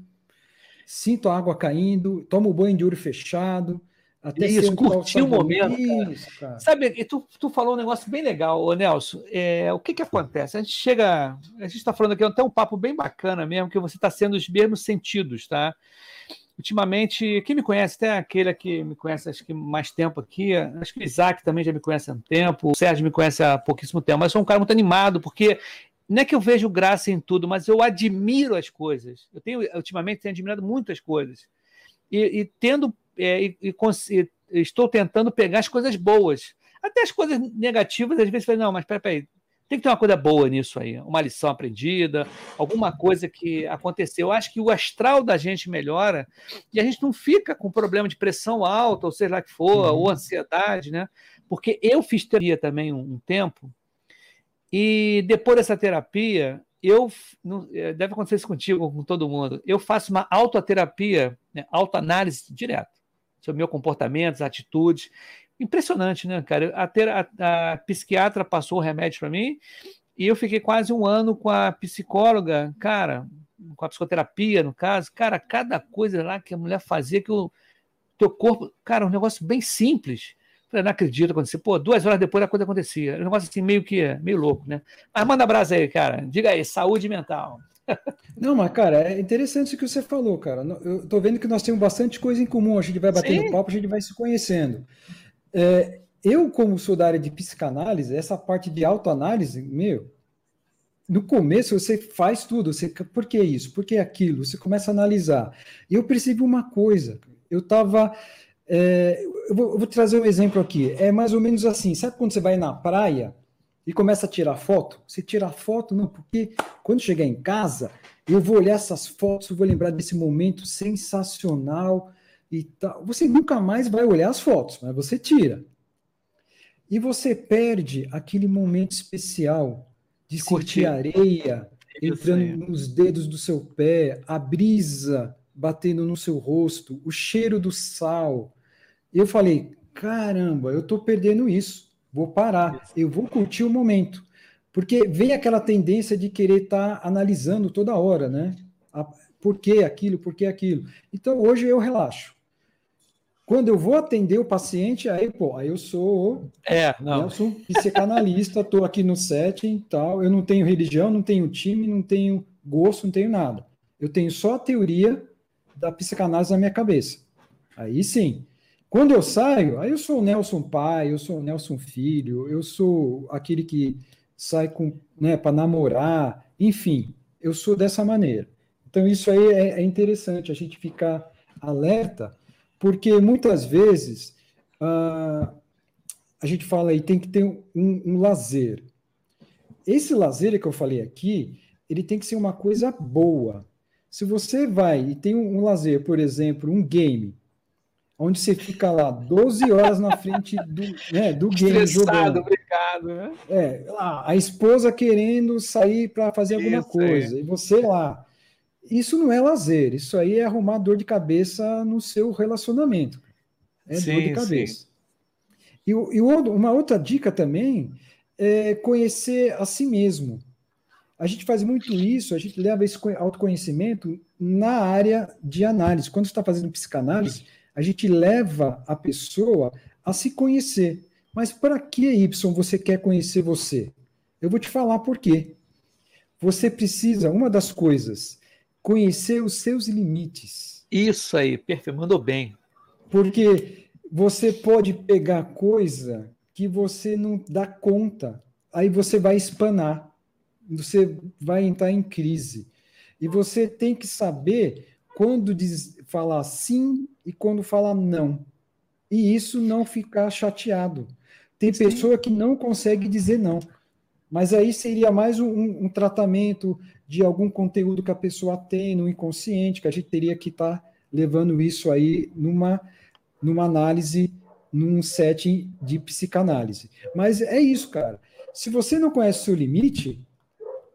sinto a água caindo, tomo banho de olho fechado, até Isso, curtir o momento. Isso, cara. Sabe, e tu, tu falou um negócio bem legal, ô Nelson. É, o que que acontece? A gente chega. A gente está falando aqui até um papo bem bacana mesmo, que você está sendo os mesmos sentidos, tá? Ultimamente, quem me conhece, até aquele que me conhece acho que mais tempo aqui, acho que o Isaac também já me conhece há um tempo, o Sérgio me conhece há pouquíssimo tempo, mas sou um cara muito animado, porque não é que eu vejo graça em tudo, mas eu admiro as coisas. Eu tenho, ultimamente, tenho admirado muitas coisas. E, e tendo é, e, e, estou tentando pegar as coisas boas. Até as coisas negativas, às vezes, eu falei, não, mas peraí, tem que ter uma coisa boa nisso aí, uma lição aprendida, alguma coisa que aconteceu. Eu acho que o astral da gente melhora e a gente não fica com problema de pressão alta, ou seja lá que for, uhum. ou ansiedade, né? Porque eu fiz terapia também um, um tempo, e depois dessa terapia, eu é, deve acontecer isso contigo, com todo mundo. Eu faço uma autoterapia, né, autoanálise direto sobre meu comportamento, atitudes. Impressionante, né, cara? A, ter, a, a psiquiatra passou o remédio para mim e eu fiquei quase um ano com a psicóloga, cara, com a psicoterapia, no caso. Cara, cada coisa lá que a mulher fazia que o teu corpo, cara, um negócio bem simples. Falei, não acredito acontecer. Pô, duas horas depois a coisa acontecia. Um negócio assim, meio que meio louco, né? Mas manda abraço aí, cara. Diga aí, saúde mental. Não, mas, cara, é interessante o que você falou, cara. Eu tô vendo que nós temos bastante coisa em comum. A gente vai batendo Sim. papo, a gente vai se conhecendo. É, eu, como sou da área de psicanálise, essa parte de autoanálise, meu, no começo você faz tudo. Você, por que isso? Por que aquilo? Você começa a analisar. Eu percebi uma coisa. Eu estava é, eu, vou, eu, vou, trazer um exemplo aqui. É mais ou menos assim. Sabe quando você vai na praia e começa a tirar foto? Você tira foto, não, porque quando chegar em casa, eu vou olhar essas fotos, eu vou lembrar desse momento sensacional e tal. Você nunca mais vai olhar as fotos, mas você tira. E você perde aquele momento especial de sentir areia entrando nos dedos do seu pé, a brisa batendo no seu rosto, o cheiro do sal, eu falei, caramba, eu estou perdendo isso, vou parar, eu vou curtir o momento. Porque vem aquela tendência de querer estar tá analisando toda hora, né? A, por que aquilo, por que aquilo. Então hoje eu relaxo. Quando eu vou atender o paciente, aí, pô, aí eu sou. É, não. Eu sou psicanalista, estou aqui no setting e tal. Eu não tenho religião, não tenho time, não tenho gosto, não tenho nada. Eu tenho só a teoria da psicanálise na minha cabeça. Aí sim. Quando eu saio, aí eu sou o Nelson pai, eu sou o Nelson filho, eu sou aquele que sai com, né, para namorar, enfim, eu sou dessa maneira. Então isso aí é, é interessante a gente ficar alerta, porque muitas vezes uh, a gente fala aí tem que ter um, um lazer. Esse lazer que eu falei aqui, ele tem que ser uma coisa boa. Se você vai e tem um, um lazer, por exemplo, um game, onde você fica lá 12 horas na frente do, né, do game jogando. Obrigado, né? É, lá, a esposa querendo sair para fazer alguma isso coisa, e você lá. Isso não é lazer, isso aí é arrumar dor de cabeça no seu relacionamento. É sim, dor de cabeça. Sim. E, e uma outra dica também é conhecer a si mesmo. A gente faz muito isso, a gente leva esse autoconhecimento na área de análise. Quando você está fazendo psicanálise, a gente leva a pessoa a se conhecer. Mas para que, Y, você quer conhecer você? Eu vou te falar por quê. Você precisa, uma das coisas, conhecer os seus limites. Isso aí, perfeito, mandou bem. Porque você pode pegar coisa que você não dá conta, aí você vai espanar, você vai entrar em crise. E você tem que saber quando diz, falar sim e quando falar não. E isso não ficar chateado. Tem sim. pessoa que não consegue dizer não. Mas aí seria mais um, um, tratamento de algum conteúdo que a pessoa tem no inconsciente, que a gente teria que estar tá levando isso aí numa, numa análise, num setting de psicanálise. Mas é isso, cara. Se você não conhece o seu limite,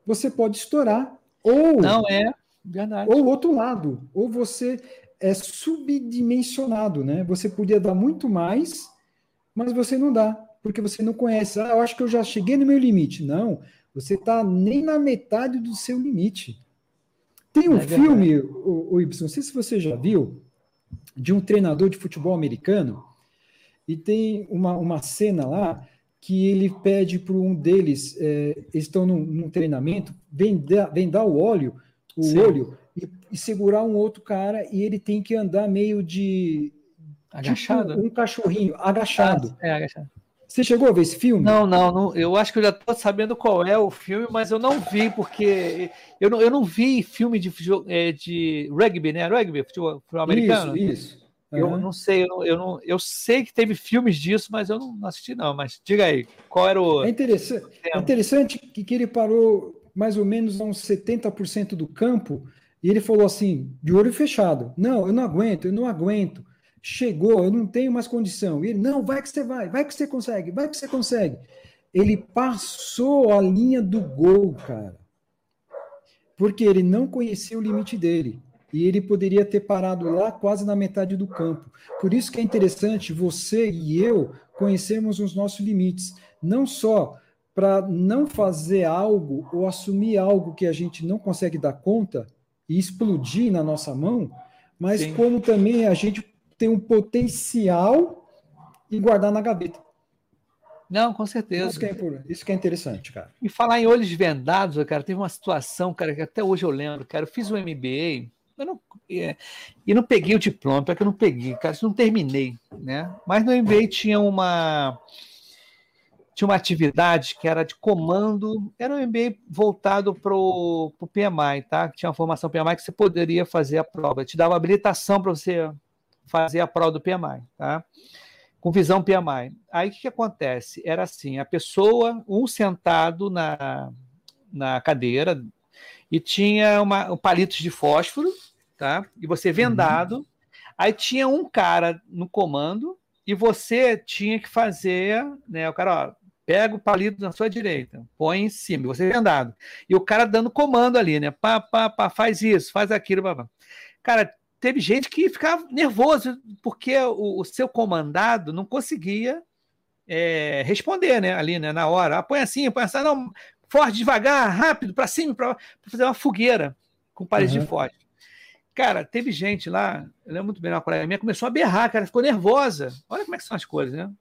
você pode estourar. Ou, não é verdade. Ou outro lado, ou você é subdimensionado, né? Você podia dar muito mais, mas você não dá porque você não conhece. Ah, eu acho que eu já cheguei no meu limite. Não, você está nem na metade do seu limite. Tem um é filme, o, o Y, não sei se você já viu, de um treinador de futebol americano, e tem uma, uma cena lá que ele pede para um deles, é, eles estão num, num, treinamento, vendar, vendar o óleo, o Sim. olho, e, segurar um outro cara, e ele tem que andar meio de. Agachado? Tipo um cachorrinho, agachado. Ah, é, agachado. Você chegou a ver esse filme? Não, não, não, eu acho que eu já estou sabendo qual é o filme, mas eu não vi, porque eu não, eu não vi filme de, é, de rugby, né? Rugby, futebol, futebol americano. Isso, isso. Uhum. Eu não sei, eu, eu, não, eu sei que teve filmes disso, mas eu não assisti, não. Mas diga aí, qual era o. É interessante, é interessante que, que ele parou mais ou menos a uns 70% do campo e ele falou assim, de olho fechado: Não, eu não aguento, eu não aguento chegou, eu não tenho mais condição. E ele, não, vai que você vai, vai que você consegue, vai que você consegue. Ele passou a linha do gol, cara. Porque ele não conhecia o limite dele. E ele poderia ter parado lá quase na metade do campo. Por isso que é interessante você e eu conhecermos os nossos limites. Não só para não fazer algo ou assumir algo que a gente não consegue dar conta e explodir na nossa mão, mas Sim. como também a gente tem um potencial e guardar na gaveta. Não, com certeza. Isso que, é, isso que é interessante, cara. E falar em olhos vendados, cara, teve uma situação, cara, que até hoje eu lembro, cara. Eu fiz o MBA, eu não, é, e não peguei o diploma, porque eu não peguei, cara, não terminei, né? Mas no MBA tinha uma tinha uma atividade que era de comando, era um MBA voltado para o PMI, tá? Tinha uma formação PMI que você poderia fazer a prova, te dava habilitação para você fazer a prova do PMI, tá? Com visão PMI. Aí o que, que acontece? Era assim: a pessoa, um sentado na, na cadeira, e tinha uma, um palitos de fósforo, tá? E você vendado. Uhum. Aí tinha um cara no comando e você tinha que fazer, né? O cara, ó, pega o palito na sua direita, põe em cima, você vendado. E o cara dando comando ali, né? Pá, pá, pá, faz isso, faz aquilo, pá, pá. Cara, teve gente que ficava nervoso porque o, o seu comandado não conseguia é, responder, né? Ali, né? Na hora. Ah, põe assim, põe assim, não, forte, devagar, rápido, para cima, para fazer uma fogueira com parede uhum. de forte. Cara, teve gente lá, eu lembro muito bem, uma colega minha começou a berrar, cara, ficou nervosa. Olha como é que são as coisas, né?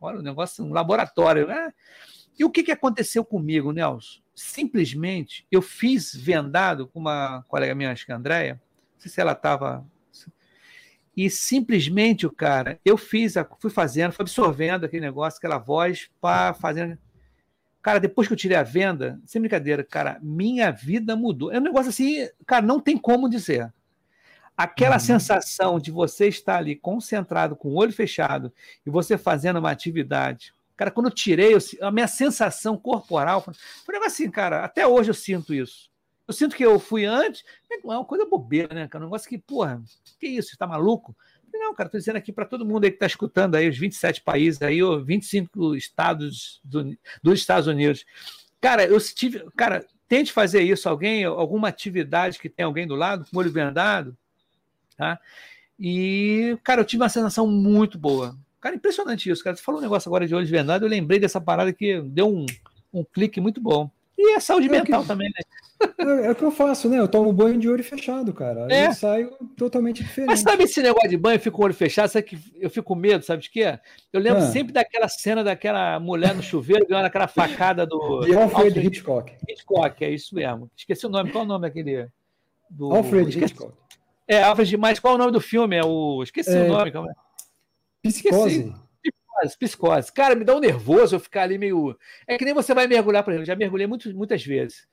Olha o negócio, um laboratório, né? E o que, que aconteceu comigo, Nelson? Simplesmente eu fiz vendado com uma colega minha, acho que é a Andréia, não sei se ela estava. E simplesmente o cara, eu fiz, fui fazendo, fui absorvendo aquele negócio, aquela voz, para fazendo. Cara, depois que eu tirei a venda, sem brincadeira, cara, minha vida mudou. É um negócio assim, cara, não tem como dizer. Aquela uhum. sensação de você estar ali concentrado, com o olho fechado, e você fazendo uma atividade. Cara, quando eu tirei, eu, a minha sensação corporal, foi um assim, cara, até hoje eu sinto isso. Eu sinto que eu fui antes, é uma coisa bobeira, né, cara? Um negócio que, porra, que isso? Você tá maluco? Não, cara, tô dizendo aqui para todo mundo aí que está escutando aí, os 27 países aí, ou 25 estados do, dos Estados Unidos. Cara, eu tive. Cara, tente fazer isso, alguém, alguma atividade que tem alguém do lado, com o olho vendado, tá? E, cara, eu tive uma sensação muito boa. Cara, impressionante isso, cara. Você falou um negócio agora de olhos vendados, eu lembrei dessa parada que deu um, um clique muito bom. E a saúde é mental que, também, né? É, é, o que eu faço, né? Eu tomo banho de olho fechado, cara. É. eu saio totalmente diferente. Mas sabe esse negócio de banho, eu fico com o olho fechado, sabe que eu fico com medo, sabe de quê? Eu lembro ah. sempre daquela cena daquela mulher no chuveiro ganhando aquela facada do. De Alfred Hitchcock. Hitchcock, é isso mesmo. Esqueci o nome, qual é o nome daquele? Do... Alfred. Hitchcock. É, Alfred, mas qual é o nome do filme? É o. Esqueci é... o nome, calma Psicose. Psicose, psicose. Cara, me dá um nervoso eu ficar ali meio. É que nem você vai mergulhar, por exemplo. Já mergulhei muito, muitas vezes.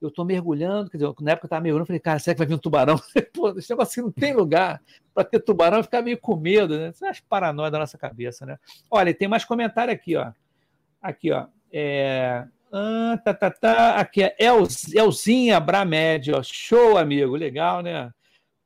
Eu tô mergulhando, quer dizer, na época eu tava mergulhando, eu falei, cara, será que vai vir um tubarão? Pô, esse negócio assim não tem lugar para ter tubarão, ficar meio com medo, né? Isso é paranoia da nossa cabeça, né? Olha, tem mais comentário aqui, ó. Aqui, ó. É... Ah, tá, tá, tá. Aqui é El, Elzinha Bramed, ó. Show, amigo. Legal, né?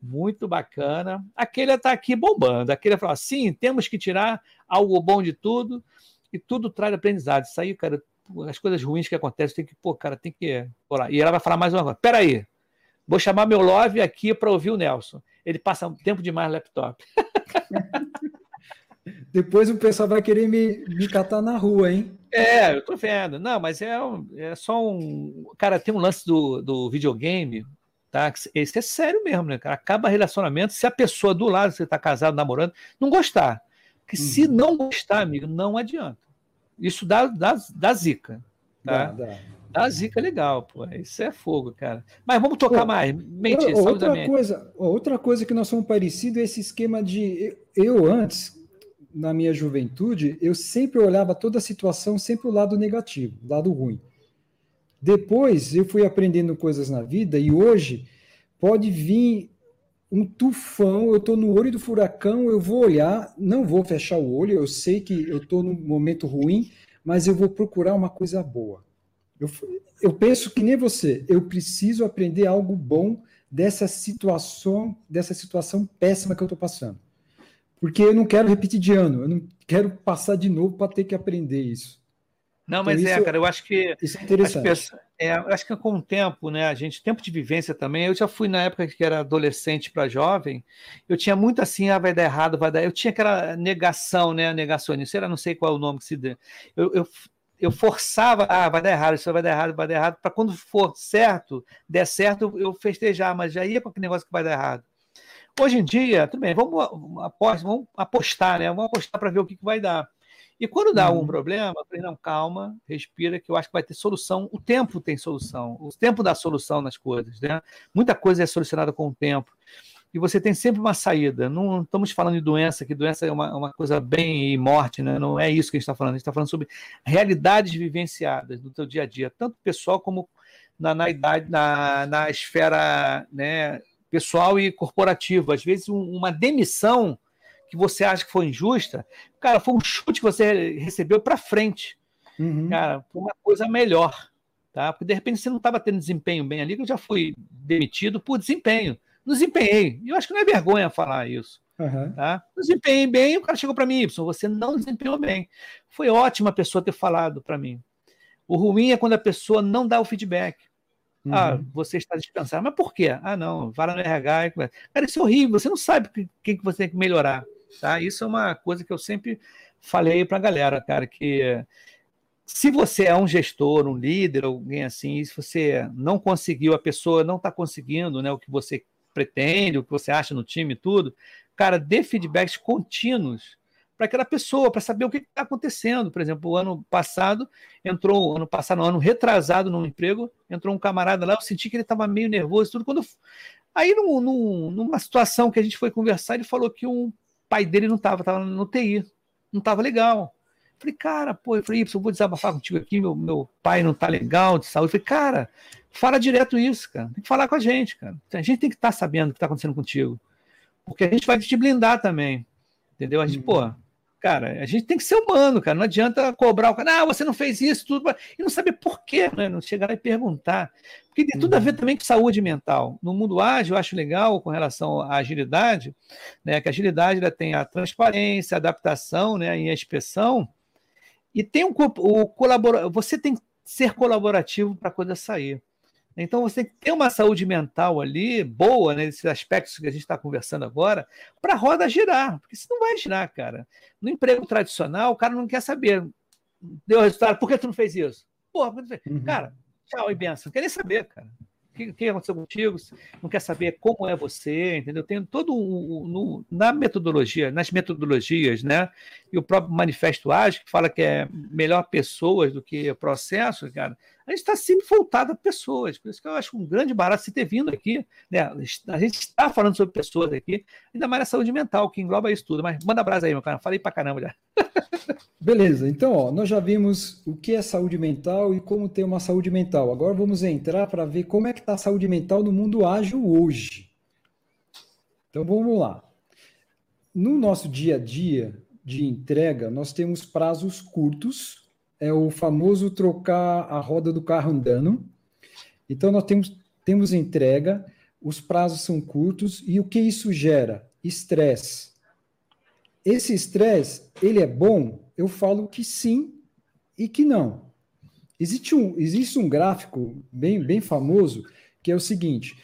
Muito bacana. Aquele está aqui bombando. Aquele falou assim: temos que tirar algo bom de tudo e tudo traz aprendizado. Isso aí, cara, as coisas ruins que acontecem, tem que, pô, cara, tem que. E ela vai falar mais uma coisa. Peraí, vou chamar meu love aqui para ouvir o Nelson. Ele passa tempo demais no laptop. Depois o pessoal vai querer me, me catar na rua, hein? É, eu tô vendo. Não, mas é, é só um. Cara, tem um lance do, do videogame Tá? Esse é sério mesmo, né, cara? Acaba relacionamento se a pessoa do lado, você está casado, namorando, não gostar. Porque uhum. se não gostar, amigo, não adianta. Isso dá, dá, dá zica. Tá? Dá, dá. dá zica legal, pô. Isso é fogo, cara. Mas vamos tocar mais. Mente, outra, coisa, outra coisa que nós somos parecidos é esse esquema de. Eu, antes, na minha juventude, eu sempre olhava toda a situação, sempre o lado negativo, o lado ruim. Depois eu fui aprendendo coisas na vida e hoje pode vir um tufão, eu estou no olho do furacão, eu vou olhar, não vou fechar o olho, eu sei que eu estou num momento ruim, mas eu vou procurar uma coisa boa. Eu, eu penso que nem você, eu preciso aprender algo bom dessa situação, dessa situação péssima que eu estou passando. Porque eu não quero repetir de ano, eu não quero passar de novo para ter que aprender isso. Não, então, mas então, é, cara, eu acho que. Isso é interessante. Pessoas, é, eu acho que com o tempo, né, a gente, tempo de vivência também, eu já fui na época que era adolescente para jovem, eu tinha muito assim, ah, vai dar errado, vai dar. Eu tinha aquela negação, né, negacionista, era não sei qual é o nome que se dê. Eu, eu, eu forçava, ah, vai dar errado, isso vai dar errado, vai dar errado, para quando for certo, der certo, eu festejar, mas já ia com aquele negócio que vai dar errado. Hoje em dia, tudo bem, vamos, apostar, vamos apostar, né? Vamos apostar para ver o que, que vai dar. E quando dá uhum. algum problema, eu falei, não, calma, respira, que eu acho que vai ter solução. O tempo tem solução, o tempo dá solução nas coisas, né? Muita coisa é solucionada com o tempo. E você tem sempre uma saída. Não estamos falando de doença, que doença é uma, uma coisa bem e morte, né? Não é isso que a gente está falando. A gente está falando sobre realidades vivenciadas no teu dia a dia, tanto pessoal como na, na idade, na, na esfera né, pessoal e corporativa. Às vezes, um, uma demissão que você acha que foi injusta, cara, foi um chute que você recebeu para frente. Uhum. Cara, foi uma coisa melhor. Tá? Porque de repente você não estava tendo desempenho bem ali, que eu já fui demitido por desempenho. Não desempenhei. E eu acho que não é vergonha falar isso. Uhum. Tá? Desempenhei bem, o cara chegou para mim, Y, você não desempenhou bem. Foi ótima a pessoa ter falado para mim. O ruim é quando a pessoa não dá o feedback. Ah, uhum. Ah, você está dispensado. Mas por quê? Ah, não, vai no RH. Cara, isso é horrível. Você não sabe o que você tem que melhorar. Tá? Isso é uma coisa que eu sempre falei para a galera, cara, que se você é um gestor, um líder, alguém assim, se você não conseguiu, a pessoa não está conseguindo né, o que você pretende, o que você acha no time tudo, cara, dê feedbacks contínuos para aquela pessoa, para saber o que está acontecendo. Por exemplo, o ano passado entrou, ano passado, no ano retrasado no emprego, entrou um camarada lá, eu senti que ele estava meio nervoso, tudo. Quando aí num, num, numa situação que a gente foi conversar, ele falou que um pai dele não estava, estava no TI, não estava legal. Falei, cara, pô, eu falei, eu vou desabafar contigo aqui, meu, meu pai não tá legal de saúde. Eu falei, cara, fala direto isso, cara. Tem que falar com a gente, cara. A gente tem que estar tá sabendo o que está acontecendo contigo. Porque a gente vai te blindar também. Entendeu? A gente, uhum. pô, Cara, a gente tem que ser humano, cara. Não adianta cobrar o cara, ah, você não fez isso, tudo, e não saber por quê, né? Não chegar lá e perguntar. Porque tem tudo a ver uhum. também com saúde mental. No mundo ágil, eu acho legal com relação à agilidade, né? Que a agilidade ela tem a transparência, a adaptação, né? E a inspeção. E tem um o colabora, você tem que ser colaborativo para a coisa sair. Então você tem que ter uma saúde mental ali boa, né, nesses aspectos que a gente está conversando agora, para a roda girar, porque se não vai girar, cara. No emprego tradicional, o cara não quer saber. Deu resultado, por que tu não fez isso? Porra, uhum. cara, tchau e benção. Não quer nem saber, cara. O que, que aconteceu contigo? Não quer saber como é você, entendeu? Tem todo um, no, na metodologia, nas metodologias, né? E o próprio manifesto ágil que fala que é melhor pessoas do que processos, cara a gente está sempre voltado a pessoas. Por isso que eu acho um grande barato você ter vindo aqui. Né? A gente está falando sobre pessoas aqui, ainda mais na saúde mental, que engloba isso tudo. Mas manda brasa aí, meu cara. Falei pra caramba já. Beleza, então ó, nós já vimos o que é saúde mental e como ter uma saúde mental. Agora vamos entrar para ver como é que está a saúde mental no mundo ágil hoje. Então vamos lá. No nosso dia a dia de entrega, nós temos prazos curtos é o famoso trocar a roda do carro andando. Então, nós temos, temos entrega, os prazos são curtos, e o que isso gera? Estresse. Esse estresse, ele é bom? Eu falo que sim e que não. Existe um, existe um gráfico bem, bem famoso que é o seguinte: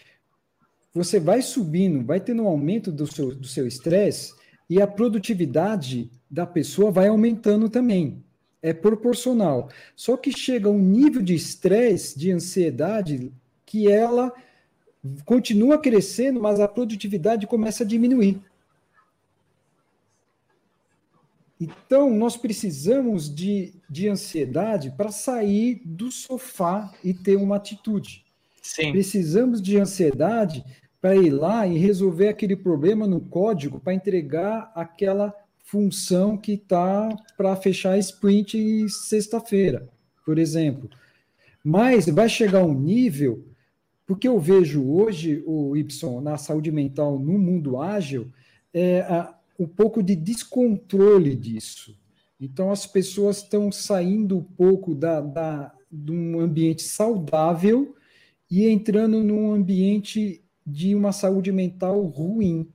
você vai subindo, vai tendo um aumento do seu, do seu estresse e a produtividade da pessoa vai aumentando também é proporcional. Só que chega um nível de estresse, de ansiedade, que ela continua crescendo, mas a produtividade começa a diminuir. Então, nós precisamos de, de ansiedade para sair do sofá e ter uma atitude. Sim. Precisamos de ansiedade para ir lá e resolver aquele problema no código para entregar aquela função que está para fechar sprint sexta-feira, por exemplo. Mas vai chegar um nível, porque eu vejo hoje, o Y, na saúde mental no mundo ágil, é, a, um pouco de descontrole disso. Então, as pessoas estão saindo um pouco da, da, de um ambiente saudável e entrando num ambiente de uma saúde mental ruim.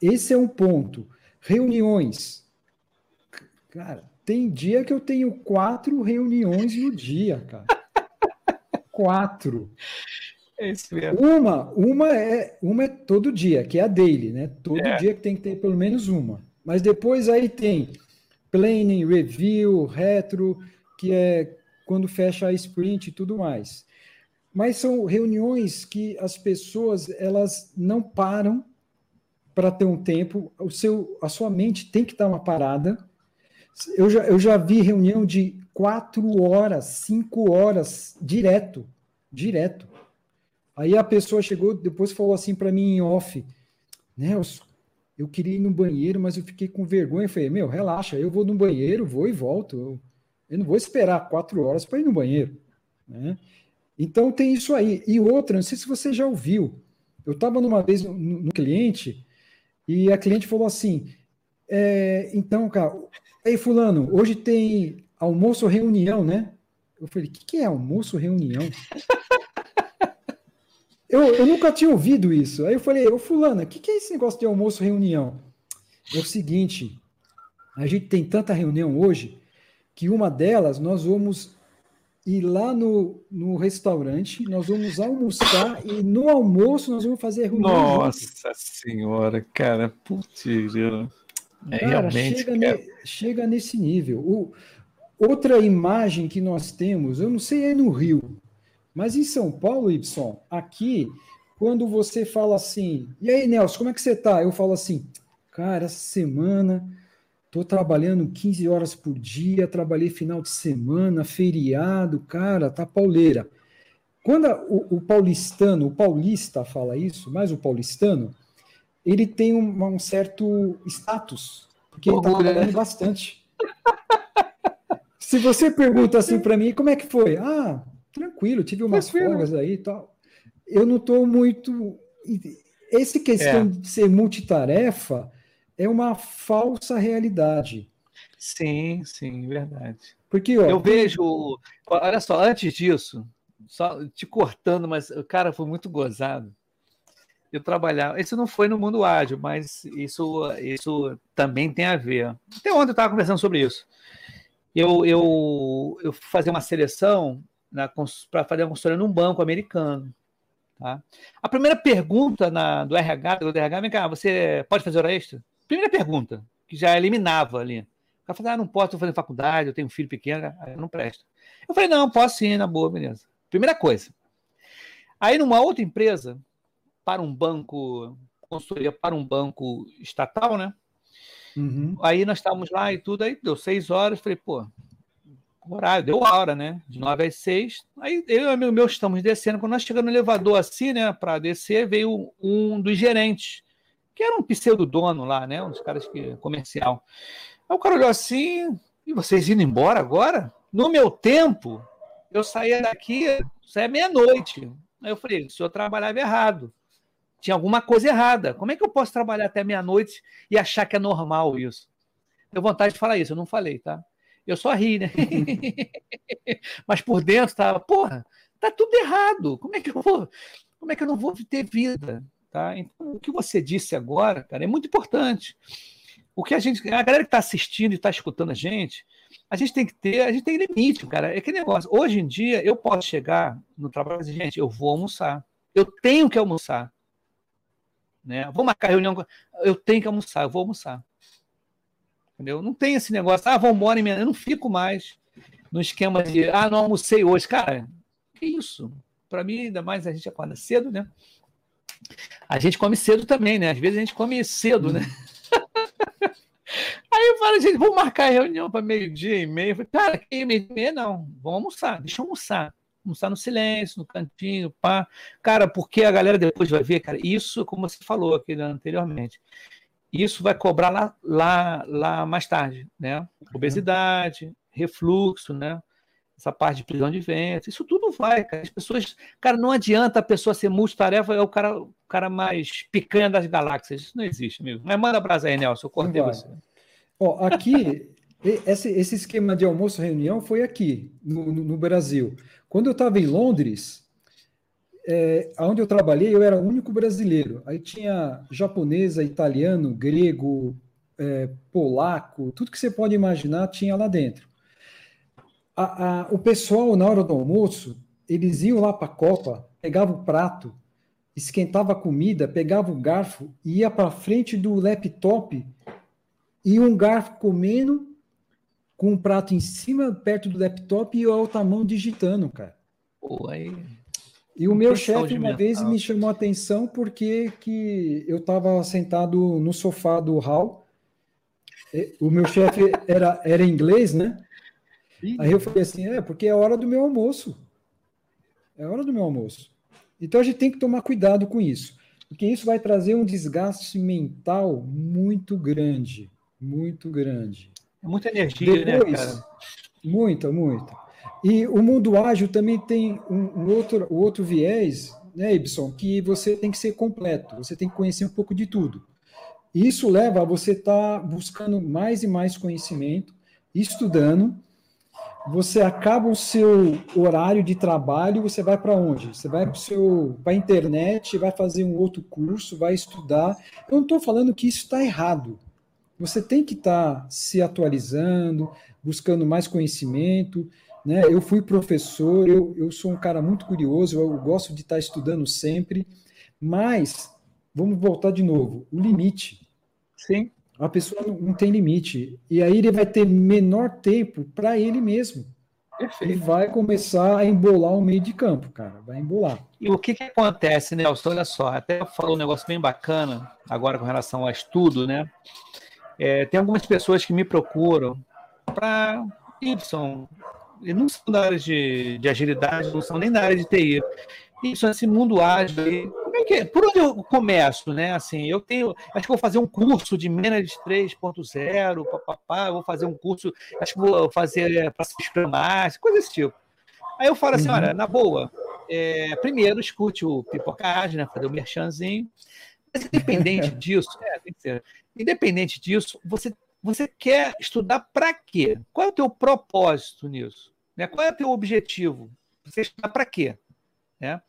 Esse é um ponto. Reuniões. Cara, tem dia que eu tenho quatro reuniões no dia, cara. quatro. É isso mesmo. Uma, uma é, uma é todo dia, que é a daily, né? Todo é. dia que tem que ter pelo menos uma. Mas depois aí tem planning, review, retro, que é quando fecha a sprint e tudo mais. Mas são reuniões que as pessoas elas não param para ter um tempo, o seu, a sua mente tem que dar uma parada. Eu já, eu já vi reunião de quatro horas, cinco horas, direto, direto. Aí a pessoa chegou, depois falou assim para mim em off, Nelson, eu queria ir no banheiro, mas eu fiquei com vergonha. Eu falei, meu, relaxa, eu vou no banheiro, vou e volto. Eu, eu não vou esperar quatro horas para ir no banheiro. Né? Então tem isso aí. E outra, não sei se você já ouviu. Eu estava numa vez no, no cliente e a cliente falou assim: é, então, cara, ei, Fulano, hoje tem almoço reunião, né? Eu falei: o que, que é almoço reunião? eu, eu nunca tinha ouvido isso. Aí eu falei: ô, Fulano, o que, que é esse negócio de almoço reunião? É o seguinte: a gente tem tanta reunião hoje que uma delas nós vamos ir lá no, no restaurante, nós vamos almoçar e no almoço nós vamos fazer reunião. Nossa junto. senhora, cara, putz, é, cara, realmente, chega, cara. Ne, chega nesse nível. O, outra imagem que nós temos, eu não sei é no Rio, mas em São Paulo, Y, aqui, quando você fala assim, e aí, Nelson, como é que você tá? Eu falo assim, cara, essa semana Estou trabalhando 15 horas por dia, trabalhei final de semana, feriado, cara, tá pauleira. Quando o, o paulistano, o paulista fala isso, mais o paulistano, ele tem um, um certo status, porque ele está trabalhando bastante. Se você pergunta assim para mim, como é que foi? Ah, tranquilo, tive umas folgas aí e tal. Eu não estou muito. Esse questão é. de ser multitarefa, é uma falsa realidade. Sim, sim, verdade. Porque ó, eu vejo, olha só, antes disso, só te cortando, mas o cara foi muito gozado. Eu trabalhava, isso não foi no mundo ágil, mas isso, isso também tem a ver. Até ontem eu estava conversando sobre isso. Eu, eu, eu fazia uma seleção para fazer uma consultoria num banco americano. Tá? A primeira pergunta na, do RH, do RH, vem cá, você pode fazer hora extra? Primeira pergunta, que já eliminava ali. O cara falou, ah, não posso, estou fazendo faculdade, eu tenho um filho pequeno, aí não presta. Eu falei, não, posso sim, na boa, beleza. Primeira coisa. Aí numa outra empresa, para um banco, consultoria para um banco estatal, né? Uhum. Aí nós estávamos lá e tudo, aí deu seis horas, falei, pô, horário, deu a hora, né? De nove às seis. Aí eu e o amigo meu estamos descendo. Quando nós chegamos no elevador assim, né, para descer, veio um dos gerentes, que era um pseudo dono lá, né? Um dos caras que comercial. Aí o cara olhou assim, e vocês indo embora agora? No meu tempo, eu saía daqui, saía meia-noite. Aí eu falei, o senhor trabalhava errado. Tinha alguma coisa errada. Como é que eu posso trabalhar até meia-noite e achar que é normal isso? Tenho vontade de falar isso, eu não falei, tá? Eu só ri, né? Mas por dentro tava, porra, tá tudo errado. Como é que eu vou? Como é que eu não vou ter vida? Tá? Então, o que você disse agora, cara, é muito importante. O que a gente, a galera que está assistindo e está escutando a gente, a gente tem que ter, a gente tem limite, cara. É que negócio. Hoje em dia, eu posso chegar no trabalho e dizer, gente, eu vou almoçar. Eu tenho que almoçar. Né? Vou marcar reunião. Eu tenho que almoçar, eu vou almoçar. Entendeu? Não tem esse negócio, ah, vamos embora, eu não fico mais no esquema de, ah, não almocei hoje. Cara, que isso? Para mim, ainda mais a gente acorda cedo, né? A gente come cedo também, né? Às vezes a gente come cedo, né? Aí eu falo, gente, vamos marcar a reunião para meio-dia e meio. Eu falei, cara, que meio-dia e meia não, vamos almoçar, deixa eu almoçar. Almoçar no silêncio, no cantinho, pá. Cara, porque a galera depois vai ver, cara, isso, como você falou aqui anteriormente, isso vai cobrar lá, lá, lá mais tarde, né? Obesidade, refluxo, né? Essa parte de prisão de ventre, isso tudo vai, cara. As pessoas, cara, não adianta a pessoa ser multitarefa, é o cara, o cara mais picanha das galáxias. Isso não existe, amigo. Mas manda brasa aí, Nelson, eu cortei você. Ó, aqui, esse, esse esquema de almoço-reunião foi aqui, no, no, no Brasil. Quando eu estava em Londres, é, onde eu trabalhei, eu era o único brasileiro. Aí tinha japonesa, italiano, grego, é, polaco, tudo que você pode imaginar tinha lá dentro. A, a, o pessoal, na hora do almoço, eles iam lá para a Copa, pegavam o prato, esquentava a comida, pegava o garfo, ia para frente do laptop e um garfo comendo com um prato em cima, perto do laptop e a outra mão digitando, cara. Pô, aí e o meu chefe uma vez me chamou a atenção porque que eu estava sentado no sofá do hall. O meu chefe era, era inglês, né? Aí eu falei assim, é, porque é hora do meu almoço. É hora do meu almoço. Então a gente tem que tomar cuidado com isso, porque isso vai trazer um desgaste mental muito grande, muito grande. É muita energia, né, Depois, né, cara? Muita, muita. E o mundo ágil também tem um, um outro, um outro viés, né, Ibson, que você tem que ser completo, você tem que conhecer um pouco de tudo. Isso leva a você estar tá buscando mais e mais conhecimento, estudando. Você acaba o seu horário de trabalho, você vai para onde? Você vai para a internet, vai fazer um outro curso, vai estudar. Eu não estou falando que isso está errado. Você tem que estar tá se atualizando, buscando mais conhecimento. Né? Eu fui professor, eu, eu sou um cara muito curioso, eu gosto de estar estudando sempre, mas vamos voltar de novo, o limite. Sim. A pessoa não, não tem limite. E aí ele vai ter menor tempo para ele mesmo. Perfeito. Ele vai começar a embolar o meio de campo, cara. Vai embolar. E o que, que acontece, Nelson? Olha só, até falou um negócio bem bacana agora com relação ao estudo, né? É, tem algumas pessoas que me procuram para Y, e não são da área de, de agilidade, não são nem da área de TI. Isso, esse mundo ágil que? Por onde eu começo, né? Assim, eu tenho, acho que vou fazer um curso de Manage 3.0, papapá, vou fazer um curso, acho que vou fazer é, para Scrum Master, coisa desse tipo. Aí eu falo assim, uhum. olha, na boa, é, primeiro escute o Pipocagem, né? Fazer o merchanzinho. Mas independente disso, é, ser. Independente disso, você você quer estudar para quê? Qual é o teu propósito nisso? Né? Qual é o teu objetivo? Você estudar para quê? Né?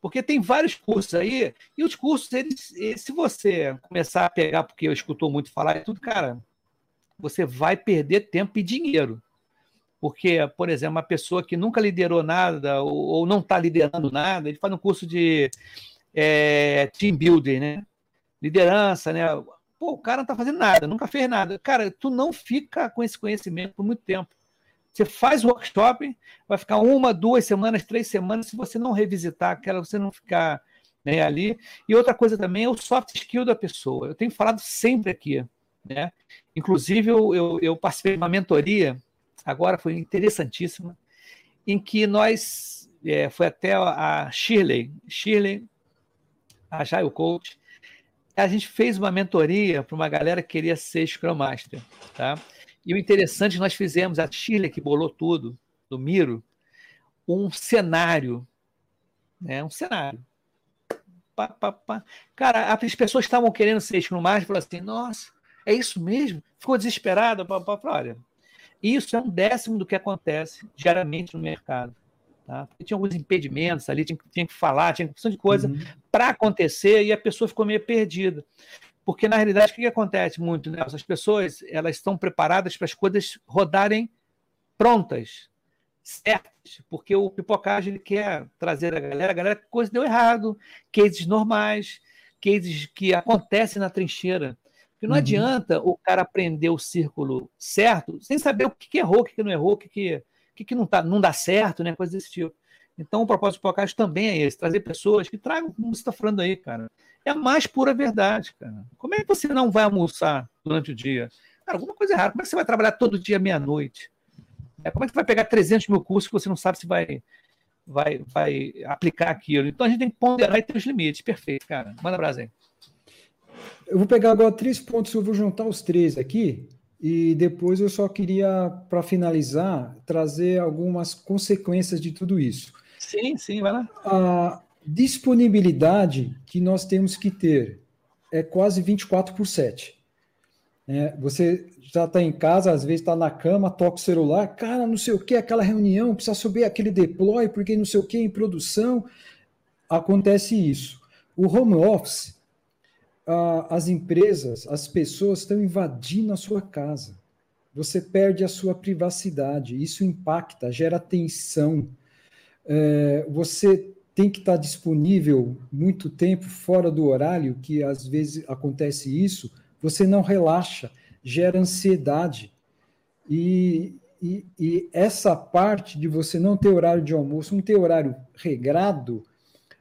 Porque tem vários cursos aí, e os cursos, eles, se você começar a pegar, porque eu escutou muito falar e tudo, cara, você vai perder tempo e dinheiro. Porque, por exemplo, uma pessoa que nunca liderou nada ou, ou não está liderando nada, ele faz um curso de é, team building, né? Liderança, né? pô, o cara não está fazendo nada, nunca fez nada. Cara, tu não fica com esse conhecimento por muito tempo. Você faz o workshop, vai ficar uma, duas semanas, três semanas, se você não revisitar aquela, você não ficar né, ali. E outra coisa também é o soft skill da pessoa. Eu tenho falado sempre aqui. Né? Inclusive, eu, eu, eu participei de uma mentoria, agora foi interessantíssima, em que nós, é, foi até a Shirley, Shirley, a Jail Coach, a gente fez uma mentoria para uma galera que queria ser Scrum Master. Tá? E o interessante, nós fizemos, a Shirley que bolou tudo, do Miro, um cenário, né? um cenário. Pá, pá, pá. Cara, as pessoas estavam querendo ser e falaram assim, nossa, é isso mesmo? Ficou desesperado? Pá, pá, olha, isso é um décimo do que acontece diariamente no mercado. Tá? Tinha alguns impedimentos ali, tinha, tinha que falar, tinha uma de coisa uhum. para acontecer e a pessoa ficou meio perdida. Porque, na realidade, o que, que acontece muito? Né? As pessoas elas estão preparadas para as coisas rodarem prontas, certas, porque o pipocagem ele quer trazer a galera, a galera, coisa deu errado, cases normais, cases que acontecem na trincheira. Porque não uhum. adianta o cara aprender o círculo certo sem saber o que, que errou, o que, que não errou, o que, que, que, que não, tá, não dá certo, né? Coisa desse tipo. Então, o propósito do podcast também é esse: trazer pessoas que tragam, como você está falando aí, cara. É a mais pura verdade, cara. Como é que você não vai almoçar durante o dia? Cara, alguma coisa errada. Como é que você vai trabalhar todo dia meia-noite? É, como é que você vai pegar 300 mil cursos que você não sabe se vai, vai, vai aplicar aquilo? Então, a gente tem que ponderar e ter os limites. Perfeito, cara. Manda brasa aí. Eu vou pegar agora três pontos, eu vou juntar os três aqui, e depois eu só queria, para finalizar, trazer algumas consequências de tudo isso. Sim, sim, vai lá. A disponibilidade que nós temos que ter é quase 24 por 7. É, você já está em casa, às vezes está na cama, toca o celular, cara, não sei o que, aquela reunião, precisa subir aquele deploy, porque não sei o que, em produção. Acontece isso. O home office as empresas, as pessoas estão invadindo a sua casa. Você perde a sua privacidade. Isso impacta, gera tensão. É, você tem que estar disponível muito tempo fora do horário, que às vezes acontece isso. Você não relaxa, gera ansiedade. E, e, e essa parte de você não ter horário de almoço, não ter horário regrado,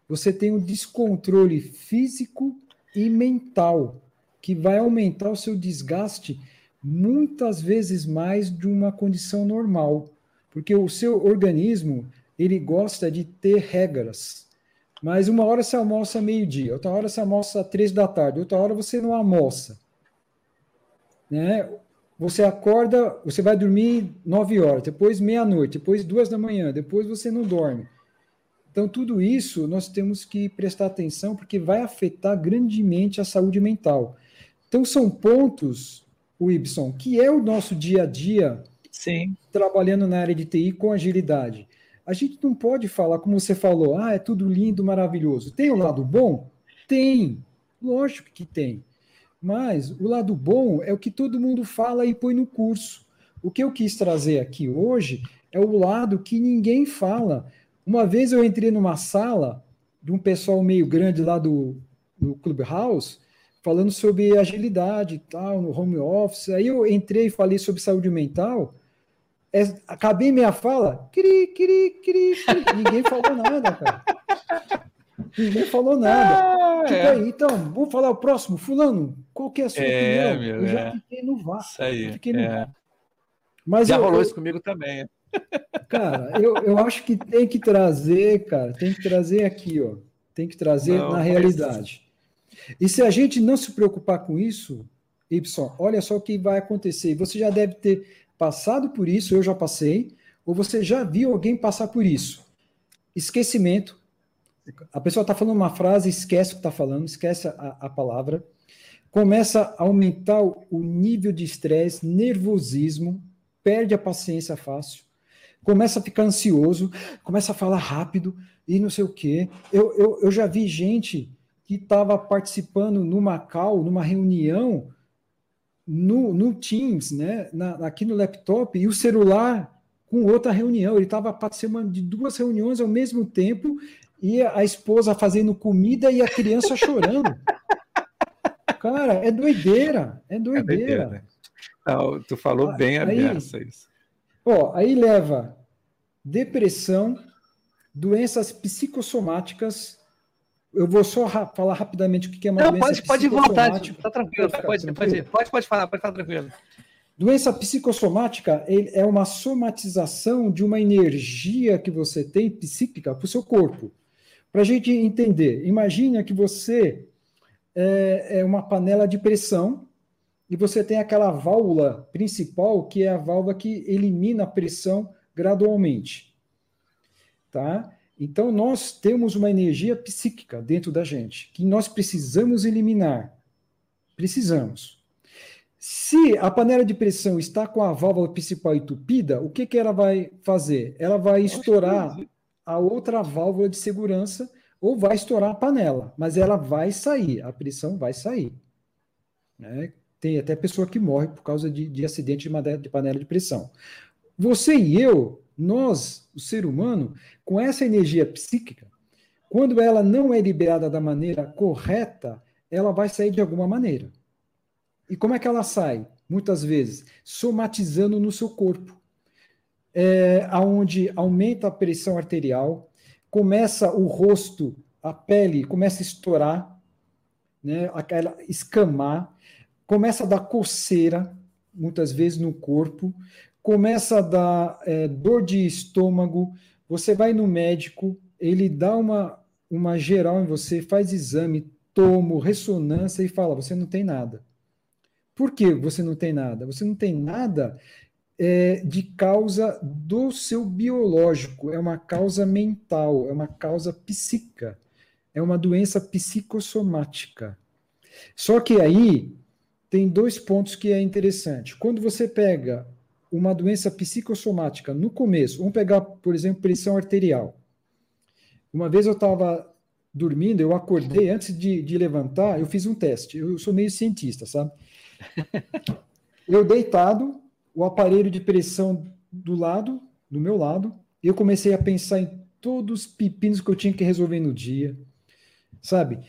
você tem um descontrole físico e mental, que vai aumentar o seu desgaste muitas vezes mais de uma condição normal, porque o seu organismo ele gosta de ter regras. Mas uma hora você almoça meio-dia, outra hora você almoça três da tarde, outra hora você não almoça. Né? Você acorda, você vai dormir nove horas, depois meia-noite, depois duas da manhã, depois você não dorme. Então, tudo isso nós temos que prestar atenção, porque vai afetar grandemente a saúde mental. Então, são pontos, o Ibson, que é o nosso dia a dia Sim. trabalhando na área de TI com agilidade. A gente não pode falar, como você falou, ah, é tudo lindo, maravilhoso. Tem o lado bom? Tem. Lógico que tem. Mas o lado bom é o que todo mundo fala e põe no curso. O que eu quis trazer aqui hoje é o lado que ninguém fala. Uma vez eu entrei numa sala de um pessoal meio grande lá do, do Clubhouse, falando sobre agilidade e tal, no home office. Aí eu entrei e falei sobre saúde mental. É, acabei minha fala, cri, cri, cri, cri. ninguém falou nada, cara. Ninguém falou nada. Ah, tipo é. aí, então, vamos falar o próximo. Fulano, qual que é a sua é, opinião? Meu, eu já é. fiquei no VAR. Isso aí. fiquei no é. Mas já eu, rolou eu, isso comigo também. Cara, eu, eu acho que tem que trazer, cara, tem que trazer aqui, ó. Tem que trazer não, na realidade. Mas... E se a gente não se preocupar com isso, Y, olha só o que vai acontecer. Você já deve ter passado por isso, eu já passei, ou você já viu alguém passar por isso. Esquecimento. A pessoa está falando uma frase, esquece o que está falando, esquece a, a palavra. Começa a aumentar o nível de estresse, nervosismo, perde a paciência fácil começa a ficar ansioso, começa a falar rápido e não sei o quê. Eu, eu, eu já vi gente que estava participando numa call, numa reunião, no, no Teams, né, na, aqui no laptop, e o celular com outra reunião. Ele estava participando de duas reuniões ao mesmo tempo, e a esposa fazendo comida e a criança chorando. Cara, é doideira. É doideira. É doideira. Né? Não, tu falou ah, bem a beça isso. Ó, aí leva depressão, doenças psicossomáticas. Eu vou só ra falar rapidamente o que é uma Não, doença pode, pode voltar, tá tranquilo, pode, pode, pode, pode, pode falar, pode falar tranquilo. Doença psicossomática é uma somatização de uma energia que você tem psíquica para o seu corpo. Para a gente entender, imagine que você é, é uma panela de pressão e você tem aquela válvula principal, que é a válvula que elimina a pressão gradualmente. Tá? Então, nós temos uma energia psíquica dentro da gente, que nós precisamos eliminar. Precisamos. Se a panela de pressão está com a válvula principal entupida, o que, que ela vai fazer? Ela vai estourar a outra válvula de segurança ou vai estourar a panela, mas ela vai sair, a pressão vai sair. Né? Tem até pessoa que morre por causa de, de acidente de, de panela de pressão. Você e eu, nós, o ser humano, com essa energia psíquica, quando ela não é liberada da maneira correta, ela vai sair de alguma maneira. E como é que ela sai? Muitas vezes, somatizando no seu corpo. É, onde aumenta a pressão arterial, começa o rosto, a pele começa a estourar, né, aquela escamar, começa a dar coceira, muitas vezes no corpo, começa a dar é, dor de estômago, você vai no médico, ele dá uma, uma geral em você, faz exame, tomo, ressonância e fala: você não tem nada. Por que você não tem nada? Você não tem nada é, de causa do seu biológico, é uma causa mental, é uma causa psíquica, é uma doença psicossomática. Só que aí tem dois pontos que é interessante. Quando você pega uma doença psicossomática no começo, vamos pegar, por exemplo, pressão arterial. Uma vez eu estava dormindo, eu acordei, antes de, de levantar, eu fiz um teste. Eu sou meio cientista, sabe? Eu deitado, o aparelho de pressão do lado, do meu lado, eu comecei a pensar em todos os pepinos que eu tinha que resolver no dia, sabe?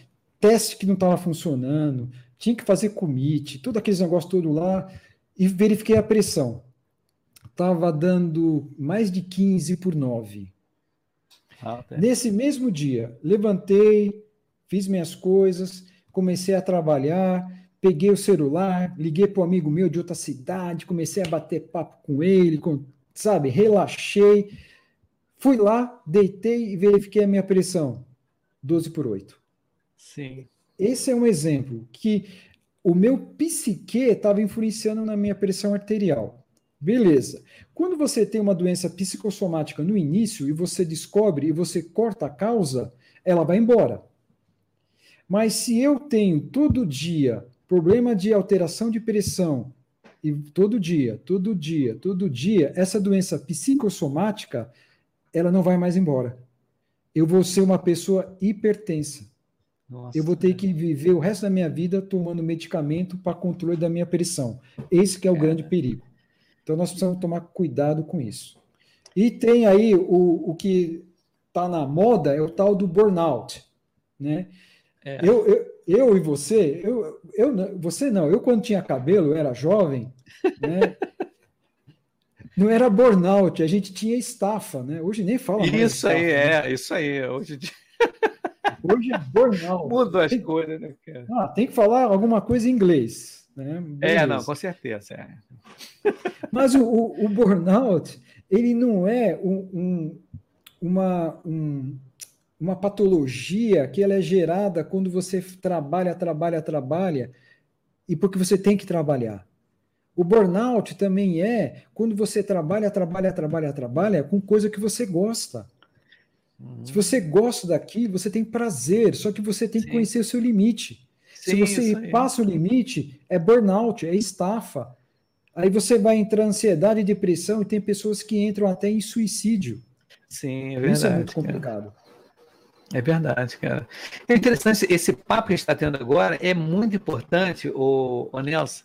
Teste que não estava funcionando, tinha que fazer commit, todo aqueles negócios todo lá, e verifiquei a pressão. Estava dando mais de 15 por 9. Ah, tá. Nesse mesmo dia, levantei, fiz minhas coisas, comecei a trabalhar, peguei o celular, liguei para um amigo meu de outra cidade, comecei a bater papo com ele, com, sabe, relaxei. Fui lá, deitei e verifiquei a minha pressão. 12 por 8. Sim. Esse é um exemplo que o meu psique estava influenciando na minha pressão arterial. Beleza. Quando você tem uma doença psicossomática no início e você descobre e você corta a causa, ela vai embora. Mas se eu tenho todo dia problema de alteração de pressão, e todo dia, todo dia, todo dia, essa doença psicossomática, ela não vai mais embora. Eu vou ser uma pessoa hipertensa. Nossa, eu vou ter que viver o resto da minha vida tomando medicamento para controle da minha pressão. Esse que é o é. grande perigo. Então nós precisamos tomar cuidado com isso. E tem aí o, o que está na moda, é o tal do burnout. Né? É. Eu, eu, eu e você, eu, eu, você não, eu quando tinha cabelo, eu era jovem, né? não era burnout, a gente tinha estafa, né? Hoje nem fala mais. Isso aí, estafa, é, isso aí. Hoje, Hoje é burnout. Mudou as tem, coisas, né, cara? Ah, tem que falar alguma coisa em inglês. Né? É, não, com certeza. É. Mas o, o, o, burnout, ele não é um, um uma, um, uma patologia que ela é gerada quando você trabalha, trabalha, trabalha e porque você tem que trabalhar. O burnout também é quando você trabalha, trabalha, trabalha, trabalha com coisa que você gosta. Uhum. Se você gosta daquilo, você tem prazer, só que você tem Sim. que conhecer o seu limite. Sim, Se você passa o limite, é burnout, é estafa. Aí você vai entrar em ansiedade e depressão e tem pessoas que entram até em suicídio. Sim, é verdade. Isso é muito complicado. Cara. É verdade, cara. É interessante, esse papo que a gente está tendo agora é muito importante, o, o Nelson,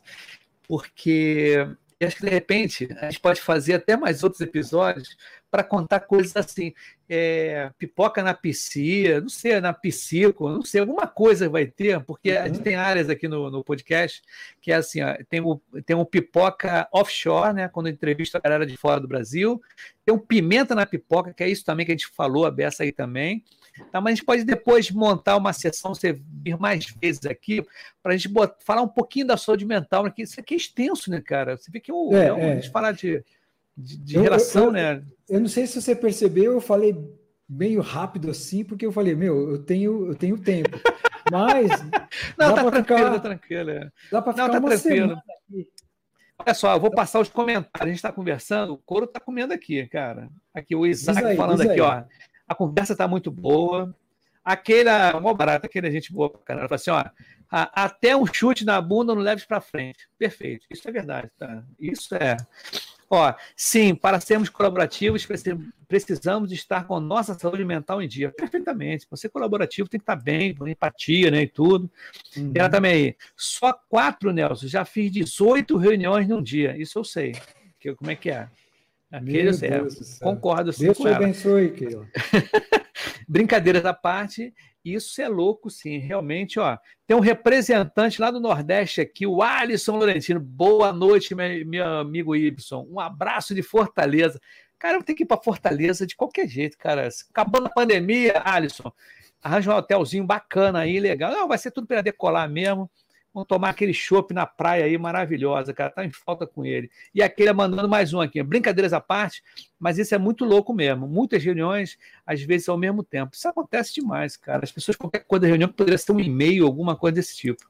porque E acho que, de repente, a gente pode fazer até mais outros episódios para contar coisas assim. É, pipoca na piscina, não sei, na piscico, não sei, alguma coisa vai ter, porque a gente uhum. tem áreas aqui no, no podcast que é assim: ó, tem, o, tem um pipoca offshore, né? Quando entrevista a galera de fora do Brasil, tem um pimenta na pipoca, que é isso também que a gente falou, a beça aí também. Tá, mas a gente pode depois montar uma sessão, você vir mais vezes aqui, para a gente botar, falar um pouquinho da saúde mental, porque isso aqui é extenso, né, cara? Você vê que eu, é, eu, é. a gente falar de, de, de eu, relação, eu, né? Eu não sei se você percebeu, eu falei meio rápido assim, porque eu falei, meu, eu tenho, eu tenho tempo. Mas. não, tá tranquilo, ficar, tá tranquilo. É. Dá para ficar não, tá uma tranquilo. semana aqui. Olha só, eu vou passar os comentários. A gente está conversando, o couro está comendo aqui, cara. Aqui, o Isaac aí, falando aqui, ó a conversa está muito boa. Aquela, mó barata, aquele gente boa pra caramba. Fala assim, ó, até um chute na bunda não leves para frente. Perfeito, isso é verdade, tá? Isso é. Ó, sim, para sermos colaborativos, precisamos estar com nossa saúde mental em dia. Perfeitamente. Para ser colaborativo tem que estar bem, com empatia, né? E tudo. Uhum. Ela também aí. Só quatro, Nelson. Já fiz 18 reuniões num dia. Isso eu sei. Que, como é que é? Aquele é, concordo sim Deus te abençoe, Keila. Brincadeiras à parte, isso é louco, sim. Realmente, ó. Tem um representante lá do Nordeste aqui, o Alisson Laurentino. Boa noite, meu, meu amigo Ibson. Um abraço de Fortaleza. Cara, eu tenho que ir para Fortaleza de qualquer jeito, cara. Acabando a pandemia, Alisson, arranja um hotelzinho bacana aí, legal. Não, vai ser tudo para decolar mesmo. Vamos tomar aquele chopp na praia aí, maravilhosa, cara. Tá em falta com ele. E aquele mandando mais um aqui. Brincadeiras à parte, mas isso é muito louco mesmo. Muitas reuniões, às vezes, ao mesmo tempo. Isso acontece demais, cara. As pessoas, qualquer coisa da reunião, poderia ser um e-mail, alguma coisa desse tipo.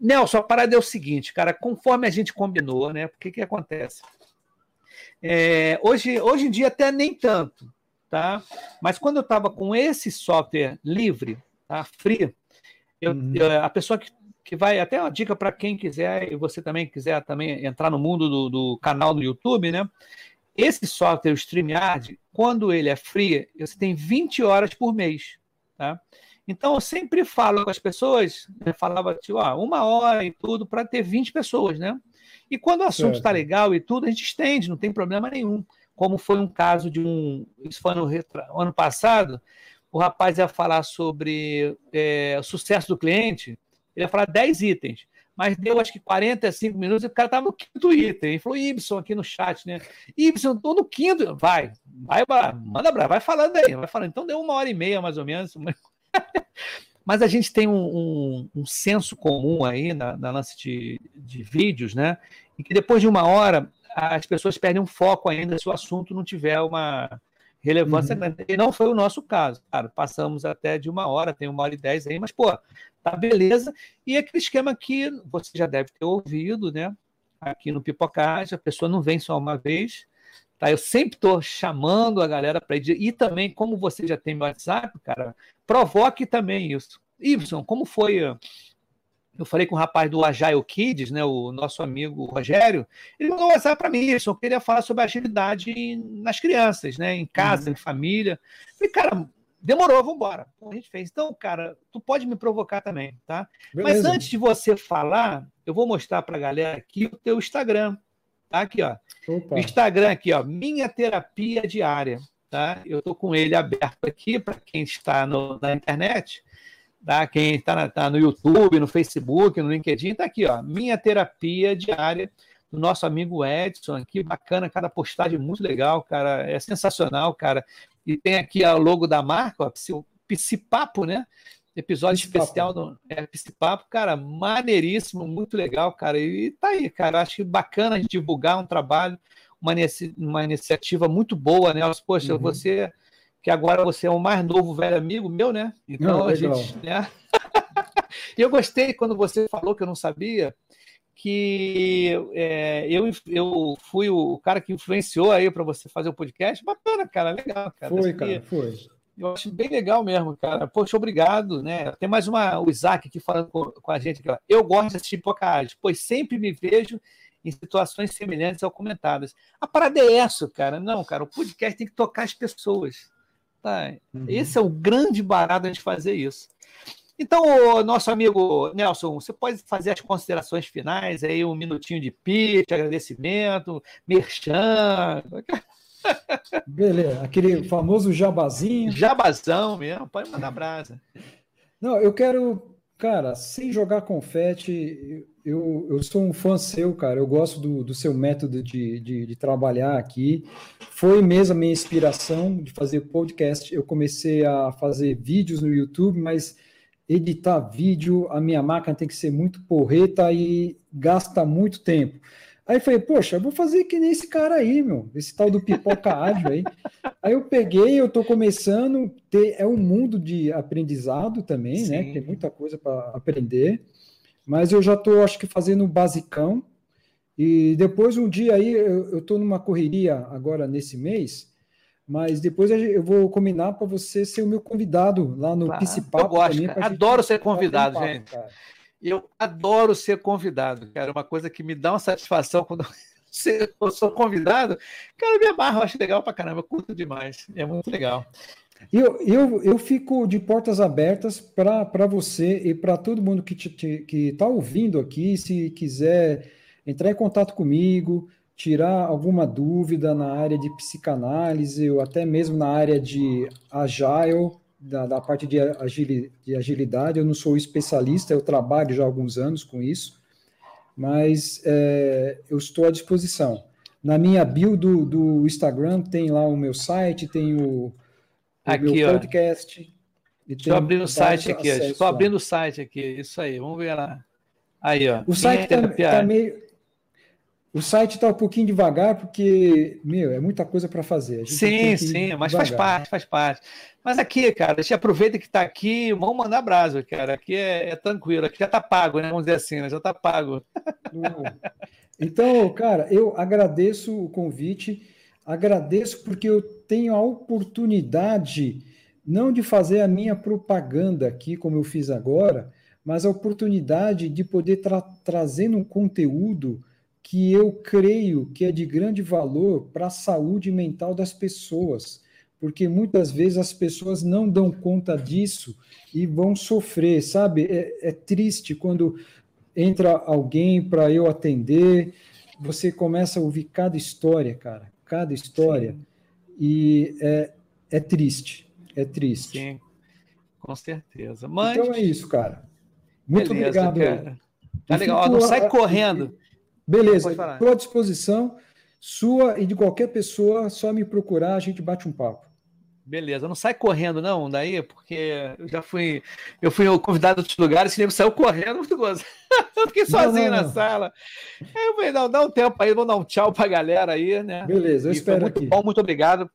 Nelson, a parada é o seguinte, cara. Conforme a gente combinou, né? Porque que acontece? É, hoje, hoje em dia, até nem tanto, tá? Mas quando eu estava com esse software livre, tá? Free, eu, uhum. a pessoa que que vai até uma dica para quem quiser e você também quiser também entrar no mundo do, do canal do YouTube, né? Esse software, o StreamYard, quando ele é free, você tem 20 horas por mês, tá? Então, eu sempre falo com as pessoas, eu falava, tipo, ah, uma hora e tudo, para ter 20 pessoas, né? E quando o assunto está legal e tudo, a gente estende, não tem problema nenhum. Como foi um caso de um. Isso foi no ano passado, o rapaz ia falar sobre é, o sucesso do cliente, ele ia falar 10 itens, mas deu acho que 45 minutos e o cara estava no quinto item. Ele falou, Ibson aqui no chat, né? Ibson, estou no quinto. Vai, vai, manda pra, vai falando aí, vai falando. Então deu uma hora e meia, mais ou menos. Mas a gente tem um, um, um senso comum aí na, na lance de, de vídeos, né? E que depois de uma hora as pessoas perdem um foco ainda se o assunto não tiver uma relevância uhum. E não foi o nosso caso. Claro, passamos até de uma hora, tem uma hora e dez aí, mas, pô, tá beleza. E aquele esquema que você já deve ter ouvido, né? Aqui no Pipocagem, a pessoa não vem só uma vez. Tá? Eu sempre estou chamando a galera para ir. E também, como você já tem meu WhatsApp, cara, provoque também isso. Ibson, como foi? Eu falei com o rapaz do Agile Kids, né, o nosso amigo Rogério, ele mandou um WhatsApp para mim, Ibson, queria falar sobre agilidade nas crianças, né, em casa, uhum. em família. falei, cara, Demorou, vamos embora. A gente fez. Então, cara, tu pode me provocar também, tá? Beleza. Mas antes de você falar, eu vou mostrar para a galera aqui o teu Instagram. Tá aqui, ó. Opa. Instagram aqui, ó. Minha terapia diária. Tá? Eu tô com ele aberto aqui para quem está no, na internet. Tá? Quem está tá no YouTube, no Facebook, no LinkedIn, tá aqui, ó. Minha terapia diária do nosso amigo Edson aqui, bacana, cada postagem muito legal, cara, é sensacional, cara. E tem aqui o logo da marca, ó, Psipapo, né? Episódio Psipapo. especial do é, Psipapo, cara, maneiríssimo, muito legal, cara. E tá aí, cara. Acho bacana a gente divulgar um trabalho, uma, uma iniciativa muito boa, né? Poxa, uhum. você que agora você é o mais novo velho amigo meu, né? Então não, a gente, né? e eu gostei quando você falou que eu não sabia que é, eu, eu fui o cara que influenciou aí para você fazer o podcast. Bacana, cara, legal, cara. Foi, cara, foi. Eu acho bem legal mesmo, cara. Poxa, obrigado, né? Tem mais uma, o Isaac aqui falando com, com a gente. Aqui, eu gosto de assistir podcast, pois sempre me vejo em situações semelhantes ao comentadas. A parada é essa, cara. Não, cara, o podcast tem que tocar as pessoas. Tá? Uhum. Esse é o grande barato de fazer isso. Então, nosso amigo Nelson, você pode fazer as considerações finais aí, um minutinho de pitch, agradecimento, merchan. Beleza, aquele famoso jabazinho. Jabazão mesmo, pode mandar brasa. Não, eu quero, cara, sem jogar confete, eu, eu sou um fã seu, cara. Eu gosto do, do seu método de, de, de, trabalhar aqui. Foi mesmo a minha inspiração de fazer podcast. Eu comecei a fazer vídeos no YouTube, mas editar vídeo, a minha máquina tem que ser muito porreta e gasta muito tempo. Aí eu falei, poxa, eu vou fazer que nem esse cara aí, meu, esse tal do pipoca ágil aí. Aí eu peguei, eu tô começando, ter, é um mundo de aprendizado também, né? Sim. né? Tem muita coisa para aprender. Mas eu já estou, acho que, fazendo um basicão. E depois, um dia aí, eu estou numa correria agora nesse mês, mas depois eu vou combinar para você ser o meu convidado lá no claro, Psipapo. Eu gosto, também, adoro ser convidado, papo, gente. Cara. Eu adoro ser convidado, cara. Uma coisa que me dá uma satisfação quando eu sou convidado. Cara, me amarro, eu acho legal pra caramba, eu curto demais. É muito legal. Eu, eu, eu fico de portas abertas para você e para todo mundo que está ouvindo aqui, se quiser entrar em contato comigo, tirar alguma dúvida na área de psicanálise ou até mesmo na área de agile, da, da parte de, agil, de agilidade. Eu não sou especialista, eu trabalho já há alguns anos com isso, mas é, eu estou à disposição. Na minha bio do, do Instagram tem lá o meu site, tem o aqui, meu podcast. Estou abrindo o site aqui, estou abrindo o site aqui, isso aí, vamos ver lá. Aí, ó. O site está tá meio. O site está um pouquinho devagar, porque, meu, é muita coisa para fazer. Sim, sim, mas faz parte, faz parte. Mas aqui, cara, a gente aproveita que está aqui, vamos mandar brasa, cara. Aqui é, é, tranquilo, aqui já está pago, né? Vamos dizer assim, né? já está pago. Então, cara, eu agradeço o convite. Agradeço porque eu tenho a oportunidade, não de fazer a minha propaganda aqui, como eu fiz agora, mas a oportunidade de poder tra trazendo um conteúdo que eu creio que é de grande valor para a saúde mental das pessoas, porque muitas vezes as pessoas não dão conta disso e vão sofrer, sabe? É, é triste quando entra alguém para eu atender, você começa a ouvir cada história, cara, cada história. Sim. E é, é triste. É triste. Sim, com certeza. Mas... Então é isso, cara. Muito Beleza, obrigado. Cara. Tá legal. Ó, não sai correndo. Beleza, estou à disposição sua e de qualquer pessoa, só me procurar, a gente bate um papo. Beleza, não sai correndo, não, daí, porque eu já fui. Eu fui convidado a outros lugares, esse nego saiu correndo, muito gostoso. Eu fiquei sozinho não, não, na sala. Aí eu falei, não, dá um tempo aí, vamos dar um tchau pra galera aí, né? Beleza, eu e espero. muito aqui. bom, muito obrigado.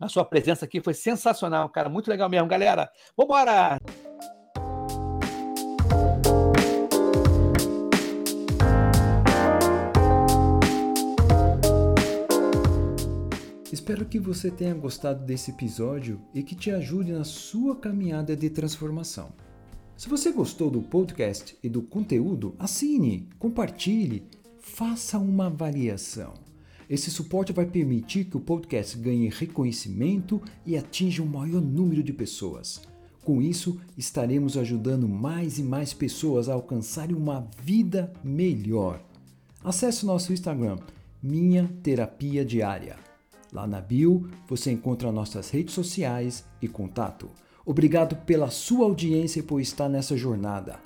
A sua presença aqui foi sensacional, cara. Muito legal mesmo, galera. Vambora! Espero que você tenha gostado desse episódio e que te ajude na sua caminhada de transformação. Se você gostou do podcast e do conteúdo, assine, compartilhe, faça uma avaliação. Esse suporte vai permitir que o podcast ganhe reconhecimento e atinja um maior número de pessoas. Com isso, estaremos ajudando mais e mais pessoas a alcançarem uma vida melhor. Acesse nosso Instagram, Minha Terapia Diária. Lá na bio você encontra nossas redes sociais e contato. Obrigado pela sua audiência e por estar nessa jornada.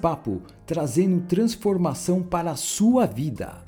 Papo trazendo transformação para a sua vida.